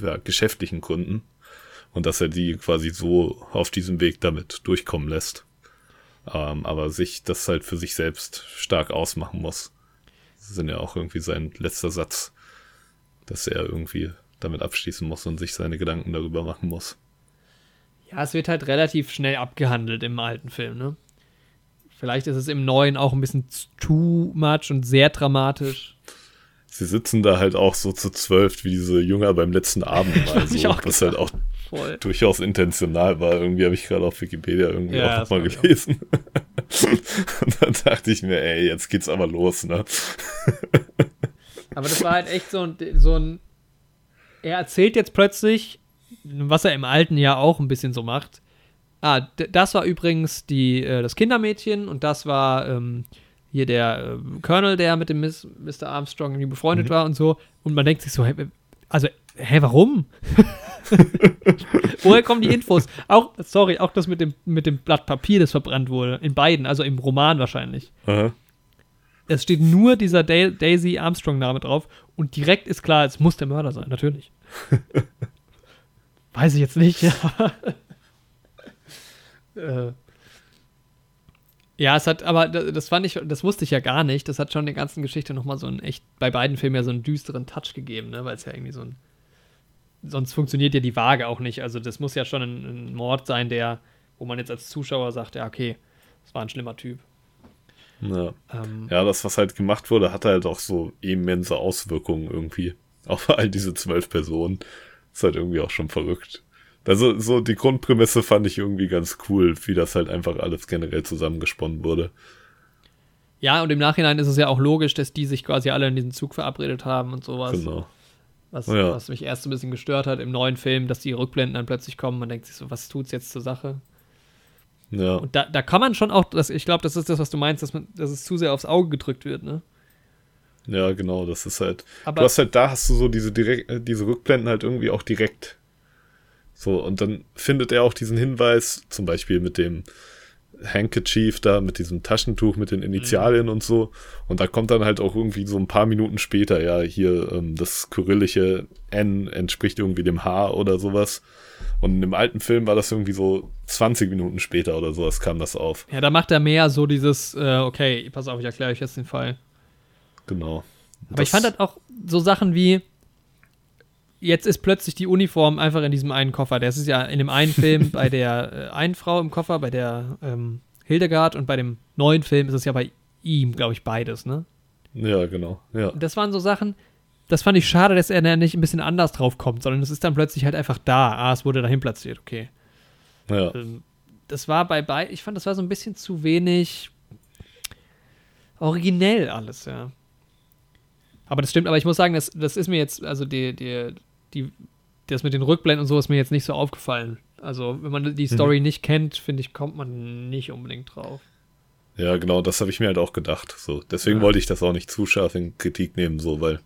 ja, geschäftlichen Gründen. Und dass er die quasi so auf diesem Weg damit durchkommen lässt. Ähm, aber sich das halt für sich selbst stark ausmachen muss. Das ist ja auch irgendwie sein letzter Satz, dass er irgendwie damit abschließen muss und sich seine Gedanken darüber machen muss. Ja, es wird halt relativ schnell abgehandelt im alten Film, ne? Vielleicht ist es im neuen auch ein bisschen too much und sehr dramatisch. Sie sitzen da halt auch so zu zwölf wie diese Jünger beim letzten Abend mal so, was halt auch Voll. durchaus intentional war. Irgendwie habe ich gerade auf Wikipedia irgendwie Ja, auch nochmal ich auch. gelesen. und dann dachte ich mir, ey, jetzt geht's aber los, ne? Aber das war halt echt so ein, so ein. Er erzählt jetzt plötzlich, was er im alten Jahr auch ein bisschen so macht. Ah, das war übrigens die, äh, das Kindermädchen und das war ähm, hier der äh, Colonel, der mit dem Miss, Mr. Armstrong irgendwie befreundet war und so. Und man denkt sich so, hä, also, hä, warum? Woher kommen die Infos? Auch, sorry, auch das mit dem, mit dem Blatt Papier, das verbrannt wurde. In beiden, also im Roman wahrscheinlich. Aha. Es steht nur dieser Da- Daisy Armstrong-Name drauf und direkt ist klar, es muss der Mörder sein, natürlich. Weiß ich jetzt nicht, ja. äh. Ja, es hat, aber da- das fand ich, das wusste ich ja gar nicht. Das hat schon der ganzen Geschichte nochmal so einen echt, bei beiden Filmen ja so einen düsteren Touch gegeben, ne? Weil es ja irgendwie so ein. Sonst funktioniert ja die Waage auch nicht. Also, das muss ja schon ein, ein Mord sein, der, wo man jetzt als Zuschauer sagt, ja, okay, das war ein schlimmer Typ. Ja. Ähm, ja, das, was halt gemacht wurde, hatte halt auch so immense Auswirkungen irgendwie. Auf all diese zwölf Personen. Ist halt irgendwie auch schon verrückt. Also, so die Grundprämisse fand ich irgendwie ganz cool, wie das halt einfach alles generell zusammengesponnen wurde. Ja, und im Nachhinein ist es ja auch logisch, dass die sich quasi alle in diesen Zug verabredet haben und sowas. Genau. Was, Ja. was mich erst so ein bisschen gestört hat im neuen Film, dass die Rückblenden dann plötzlich kommen. Man denkt sich so, was tut's jetzt zur Sache? Ja. Und da, da kann man schon auch, das, ich glaube, das ist das, was du meinst, dass, man, dass es zu sehr aufs Auge gedrückt wird, ne? Ja, genau, das ist halt. Aber- du hast halt, da hast du so diese direkt, äh, diese Rückblenden halt irgendwie auch direkt. So, und dann findet er auch diesen Hinweis, zum Beispiel mit dem Handkerchief da, mit diesem Taschentuch, mit den Initialien und so. Und da kommt dann halt auch irgendwie so ein paar Minuten später, ja, hier ähm, das kyrillische N entspricht irgendwie dem H oder sowas. Und im alten Film war das irgendwie so 20 Minuten später oder sowas kam das auf. Ja, da macht er mehr so dieses, äh, okay, pass auf, ich erkläre euch jetzt den Fall. Genau. Aber ich fand halt auch so Sachen wie, jetzt ist plötzlich die Uniform einfach in diesem einen Koffer. Das ist ja in dem einen Film bei der äh, einen Frau im Koffer, bei der ähm, Hildegard und bei dem neuen Film ist es ja bei ihm, glaube ich, beides, ne? Ja, genau. Ja. Das waren so Sachen, das fand ich schade, dass er da nicht ein bisschen anders drauf kommt, sondern es ist dann plötzlich halt einfach da. Ah, es wurde dahin platziert, okay. Ja. Ähm, das war bei beiden, ich fand, das war so ein bisschen zu wenig originell alles, ja. Aber das stimmt, aber ich muss sagen, das, das ist mir jetzt, also die, die, die, das mit den Rückblenden und so ist mir jetzt nicht so aufgefallen. Also, wenn man die Story nicht kennt, finde ich, kommt man nicht unbedingt drauf. Ja, genau, das habe ich mir halt auch gedacht. So, deswegen Ja. wollte ich das auch nicht zu scharf in Kritik nehmen, so, weil,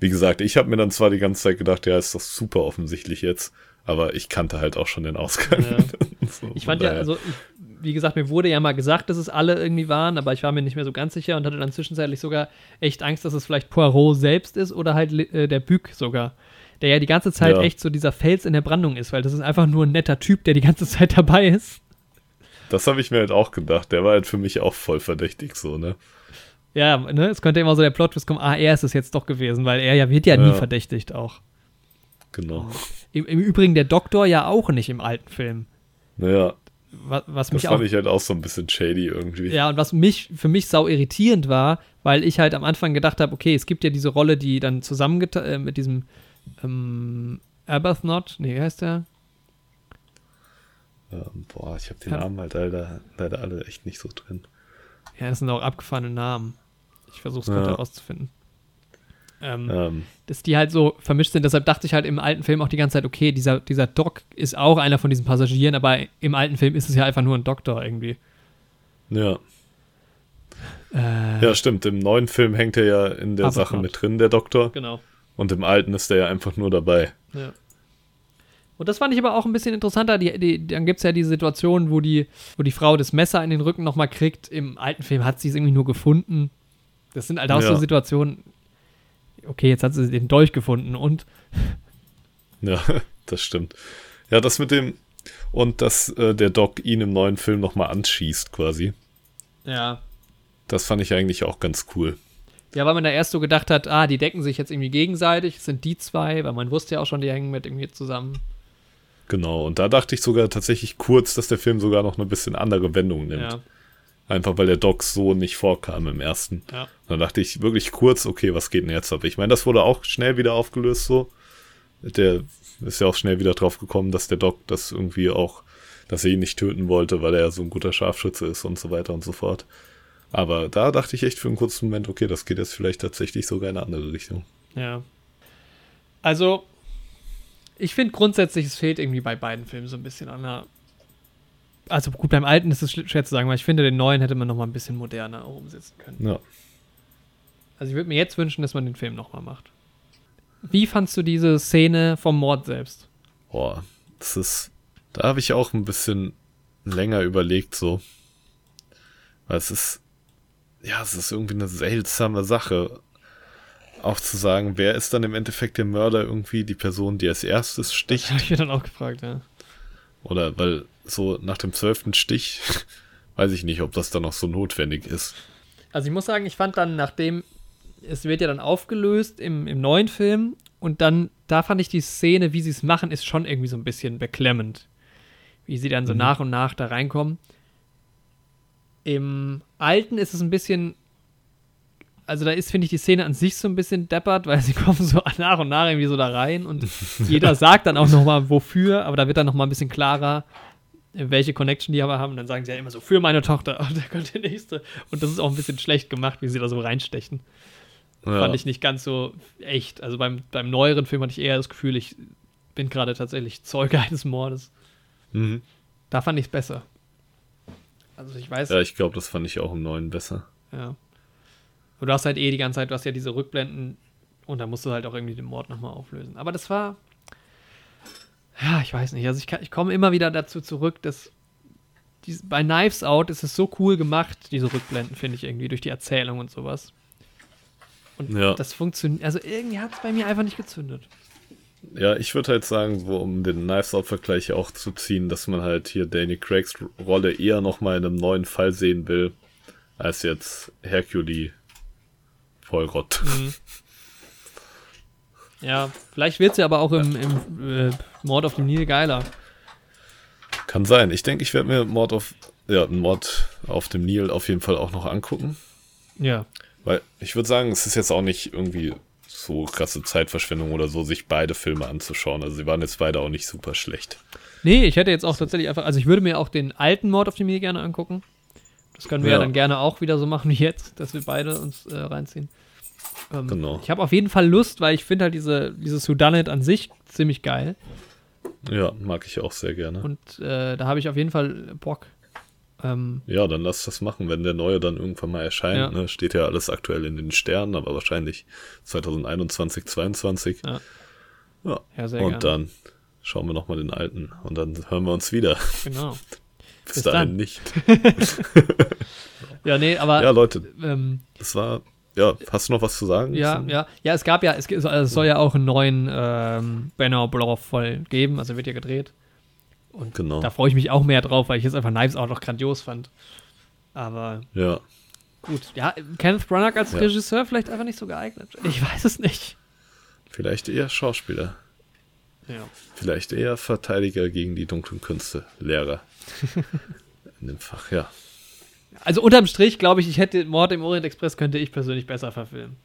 wie gesagt, ich habe mir dann zwar die ganze Zeit gedacht, ja, ist doch super offensichtlich jetzt, aber ich kannte halt auch schon den Ausgang. Ja. So, Ich fand ja, also, wie gesagt, mir wurde ja mal gesagt, dass es alle irgendwie waren, aber ich war mir nicht mehr so ganz sicher und hatte dann zwischenzeitlich sogar echt Angst, dass es vielleicht Poirot selbst ist oder halt äh, der Bück sogar. Der ja die ganze Zeit Ja. echt so dieser Fels in der Brandung ist, weil das ist einfach nur ein netter Typ, der die ganze Zeit dabei ist. Das habe ich mir halt auch gedacht. Der war halt für mich auch voll verdächtig, so, ne? Ja, ne, es könnte immer so der Plot kommen, ah, er ist es jetzt doch gewesen, weil er ja wird ja nie Ja. verdächtigt auch. Genau. Im, Im Übrigen der Doktor ja auch nicht im alten Film. Naja, was, was das mich fand auch ich halt auch so ein bisschen shady irgendwie. Ja, und was mich für mich sau irritierend war, weil ich halt am Anfang gedacht habe, okay, es gibt ja diese Rolle, die dann zusammen äh, mit diesem ähm, Arbuthnot, nee, wie heißt der? Ähm, boah, ich habe den Ja. Namen halt leider, leider alle echt nicht so drin. Ja, das sind auch abgefahrene Namen. Ich versuche es Ja. gerade herauszufinden. Ähm, Ähm, Dass die halt so vermischt sind. Deshalb dachte ich halt im alten Film auch die ganze Zeit, okay, dieser, dieser Doc ist auch einer von diesen Passagieren, aber im alten Film ist es ja einfach nur ein Doktor irgendwie. ja. Äh, ja, stimmt. Im neuen Film hängt er ja in der Sache mit drin, der Doktor. Genau. Und im alten ist er ja einfach nur dabei. Ja. Und das fand ich aber auch ein bisschen interessanter. Die, die, dann gibt es ja die Situation, wo die, wo die Frau das Messer in den Rücken nochmal kriegt. Im alten Film hat sie es irgendwie nur gefunden. Das sind halt auch so Ja. Situationen. Okay, jetzt hat sie den Dolch gefunden und Ja, das stimmt. Ja, das mit dem und dass äh, der Doc ihn im neuen Film nochmal anschießt quasi. ja. Das fand ich eigentlich auch ganz cool. Ja, weil man da erst so gedacht hat, ah, die decken sich jetzt irgendwie gegenseitig, es sind die zwei, weil man wusste ja auch schon, die hängen mit irgendwie zusammen. Genau, und da dachte ich sogar tatsächlich kurz, dass der Film sogar noch eine bisschen andere Wendung nimmt. Ja. Einfach weil der Doc so nicht vorkam im ersten. Ja. Dann dachte ich wirklich kurz, okay, was geht denn jetzt ab? Ich meine, das wurde auch schnell wieder aufgelöst so. Der ist ja auch schnell wieder drauf gekommen, dass der Doc das irgendwie auch, dass er ihn nicht töten wollte, weil er ja so ein guter Scharfschütze ist und so weiter und so fort. Aber da dachte ich echt für einen kurzen Moment, okay, das geht jetzt vielleicht tatsächlich sogar in eine andere Richtung. Ja. Also, ich finde grundsätzlich, es fehlt irgendwie bei beiden Filmen so ein bisschen an der. Also gut, beim alten ist es schw- schwer zu sagen, weil ich finde, den neuen hätte man noch mal ein bisschen moderner umsetzen können. Ja. Also ich würde mir jetzt wünschen, dass man den Film noch mal macht. Wie fandst du diese Szene vom Mord selbst? Boah, das ist, da habe ich auch ein bisschen länger überlegt so. Weil es ist, ja, es ist irgendwie eine seltsame Sache. Auch zu sagen, wer ist dann im Endeffekt der Mörder irgendwie die Person, die als erstes sticht? Habe ich mir dann auch gefragt, ja. Oder weil so nach dem zwölften Stich weiß ich nicht, ob das dann noch so notwendig ist. Also ich muss sagen, ich fand dann, nachdem, es wird ja dann aufgelöst im, im neuen Film und dann, da fand ich die Szene, wie sie es machen, ist schon irgendwie so ein bisschen beklemmend. Wie sie dann so Mhm. nach und nach da reinkommen. Im alten ist es ein bisschen, also da ist, finde ich, die Szene an sich so ein bisschen deppert, weil sie kommen so nach und nach irgendwie so da rein und jeder sagt dann auch nochmal wofür, aber da wird dann nochmal ein bisschen klarer, welche Connection die aber haben. Dann sagen sie ja immer so, für meine Tochter. Und dann kommt der nächste. Und das ist auch ein bisschen schlecht gemacht, wie sie da so reinstechen. Ja. Fand ich nicht ganz so echt. Also beim, beim neueren Film hatte ich eher das Gefühl, ich bin gerade tatsächlich Zeuge eines Mordes. Mhm. Da fand ich es besser. Also ich weiß, Ja, ich glaube, das fand ich auch im neuen besser. ja. Und du hast halt eh die ganze Zeit, du hast ja diese Rückblenden und da musst du halt auch irgendwie den Mord nochmal auflösen. Aber das war, ja, ich weiß nicht. Also ich, kann- ich komme immer wieder dazu zurück, dass dies, bei Knives Out ist es so cool gemacht, diese Rückblenden, finde ich irgendwie, durch die Erzählung und sowas. Und Ja. das funktioniert, also irgendwie hat es bei mir einfach nicht gezündet. Ja, ich würde halt sagen, wo, um den Knives Out-Vergleich auch zu ziehen, dass man halt hier Danny Craigs Rolle eher nochmal in einem neuen Fall sehen will, als jetzt Hercule Poirot. Mhm. Ja, vielleicht wird es ja aber auch im, im äh, Mord auf dem Nil geiler. Kann sein. Ich denke, ich werde mir Mord auf, ja, Mord auf dem Nil auf jeden Fall auch noch angucken. Ja. Weil ich würde sagen, es ist jetzt auch nicht irgendwie so krasse Zeitverschwendung oder so, sich beide Filme anzuschauen. Also sie waren jetzt beide auch nicht super schlecht. Nee, ich hätte jetzt auch tatsächlich einfach, also ich würde mir auch den alten Mord auf dem Nil gerne angucken. Das können wir ja, Ja. dann gerne auch wieder so machen wie jetzt, dass wir beide uns äh, reinziehen. Ähm, Genau. Ich habe auf jeden Fall Lust, weil ich finde halt diese, dieses Whodunit an sich ziemlich geil. Ja, mag ich auch sehr gerne. Und äh, da habe ich auf jeden Fall Bock. Ähm, Ja, dann lass das machen, wenn der neue dann irgendwann mal erscheint. Ja. Ne? Steht ja alles aktuell in den Sternen, aber wahrscheinlich 2021, 2022. Ja. Ja, Ja, sehr und gerne. dann schauen wir nochmal den alten und dann hören wir uns wieder. genau. Bis, Bis dahin dann. nicht. Ja, nee, aber. Ja, Leute, Ähm, das war. Ja, hast du noch was zu sagen? Ja, ja. Ja, es gab ja, es, also es soll ja auch einen neuen ähm, Banner Blau voll geben, also wird ja gedreht. Und Genau. da freue ich mich auch mehr drauf, weil ich jetzt einfach Knives auch noch grandios fand. Aber Ja. gut, ja, Kenneth Branagh als Ja. Regisseur vielleicht einfach nicht so geeignet. Ich weiß es nicht. Vielleicht eher Schauspieler. Ja. Vielleicht eher Verteidiger gegen die dunklen Künste, Lehrer. In dem Fach, ja. Also unterm Strich glaube ich, ich hätte Mord im Orient Express könnte ich persönlich besser verfilmen.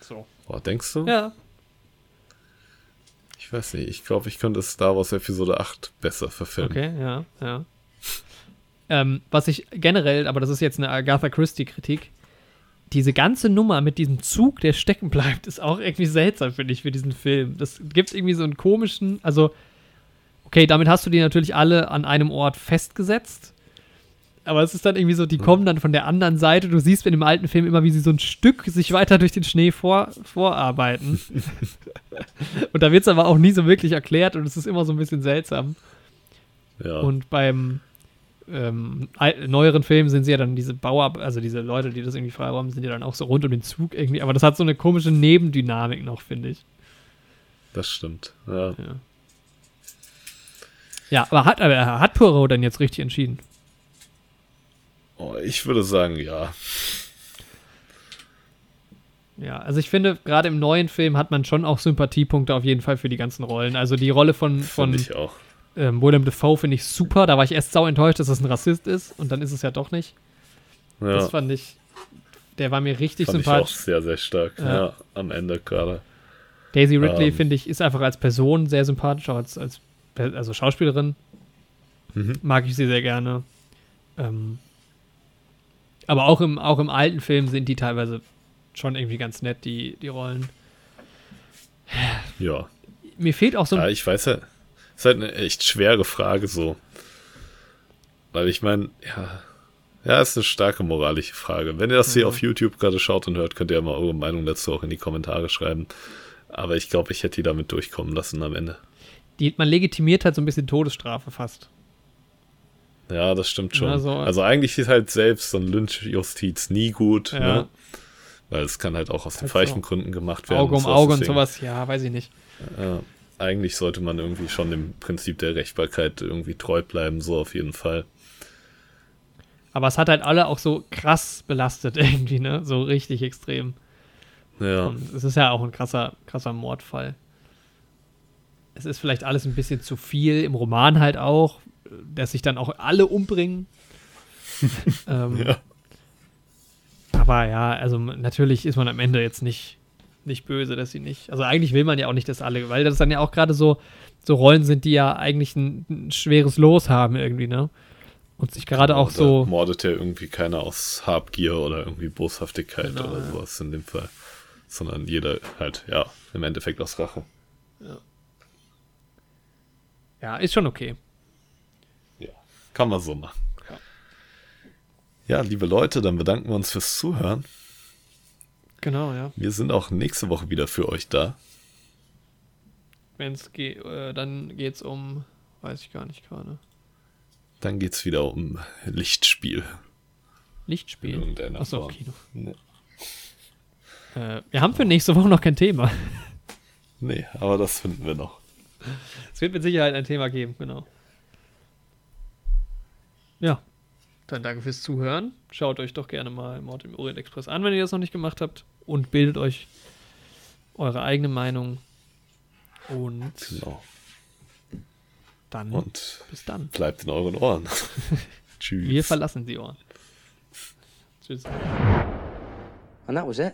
So. Boah, denkst du? Ja. Ich weiß nicht, ich glaube, ich könnte Star Wars Episode 8 besser verfilmen. Okay, ja, ja. Ähm, was ich generell, aber das ist jetzt eine Agatha Christie-Kritik, diese ganze Nummer mit diesem Zug, der stecken bleibt, ist auch irgendwie seltsam, finde ich, für diesen Film. Das gibt irgendwie so einen komischen, also, okay, damit hast du die natürlich alle an einem Ort festgesetzt. Aber es ist dann irgendwie so, die kommen dann von der anderen Seite. Du siehst in dem alten Film immer, wie sie so ein Stück sich weiter durch den Schnee vor, vorarbeiten. und da wird es aber auch nie so wirklich erklärt und es ist immer so ein bisschen seltsam. Ja. Und beim ähm, neueren Film sind sie ja dann diese Bauer, also diese Leute, die das irgendwie freiräumen, sind ja dann auch so rund um den Zug irgendwie. Aber das hat so eine komische Nebendynamik noch, finde ich. Das stimmt. Ja. Ja. Ja, aber hat, aber hat Poirot dann jetzt richtig entschieden? Oh, ich würde sagen, ja. Ja, also ich finde, gerade im neuen Film hat man schon auch Sympathiepunkte auf jeden Fall für die ganzen Rollen. Also die Rolle von, von Finde ich auch. Ähm, Willem Dafoe finde ich super. Da war ich erst sau enttäuscht, dass das ein Rassist ist und dann ist es ja doch nicht. Ja, Das fand ich, der war mir richtig fand ich auch sympathisch. sehr, sehr stark. Ja. Ja, am Ende gerade. Daisy Ridley, Ähm. finde ich, ist einfach als Person sehr sympathisch, auch als, als also Schauspielerin. Mhm. Mag ich sie sehr gerne. Ähm, aber auch im, auch im alten Film sind die teilweise schon irgendwie ganz nett, die, die Rollen. Ja. Mir fehlt auch so ein Ja, ich weiß ja, ist halt eine echt schwere Frage so. Weil ich meine, ja, ja, ist eine starke moralische Frage. Wenn ihr das hier Mhm. auf YouTube gerade schaut und hört, könnt ihr ja mal eure Meinung dazu auch in die Kommentare schreiben. Aber ich glaube, ich hätte die damit durchkommen lassen am Ende. die, man legitimiert halt so ein bisschen Todesstrafe fast. Ja, das stimmt schon. Ja, so- also eigentlich ist halt selbst so ein Lynchjustiz nie gut, Ja. ne? Weil es kann halt auch aus den Halt falschen so Gründen gemacht werden. Auge um Auge und sowas, ja, weiß ich nicht. Ja, eigentlich sollte man irgendwie schon dem Prinzip der Rechtbarkeit irgendwie treu bleiben, so auf jeden Fall. Aber es hat halt alle auch so krass belastet irgendwie, ne? So richtig extrem. Ja, Und es ist ja auch ein krasser, krasser Mordfall. Es ist vielleicht alles ein bisschen zu viel, im Roman halt auch, dass sich dann auch alle umbringen. ähm, Ja. Aber ja, also natürlich ist man am Ende jetzt nicht, nicht böse, dass sie nicht. Also eigentlich will man ja auch nicht, dass alle, weil das dann ja auch gerade so, so Rollen sind, die ja eigentlich ein, ein schweres Los haben irgendwie, ne? Und sich gerade auch so. mordet ja irgendwie keiner aus Habgier oder irgendwie Boshaftigkeit Genau, oder ja. sowas in dem Fall. Sondern jeder halt, ja, im Endeffekt aus Rache. Ja, ist schon okay. Ja, kann man so machen. Ja, liebe Leute, dann bedanken wir uns fürs Zuhören. Genau, ja. Wir sind auch nächste Woche wieder für euch da. Wenn es geht, äh, dann geht's um, weiß ich gar nicht gerade. Dann geht's wieder um Lichtspiel. Lichtspiel. Achso, Form. Kino. Nee. Äh, wir haben für nächste Woche noch kein Thema. nee, aber das finden wir noch. Es wird mit Sicherheit ein Thema geben, genau. Ja, dann danke fürs Zuhören. Schaut euch doch gerne mal Mord im Orient Express an, wenn ihr das noch nicht gemacht habt. Und bildet euch eure eigene Meinung. Und Genau. dann Und bis dann. bleibt in euren Ohren. Tschüss. Wir verlassen die Ohren. Tschüss. And that was it.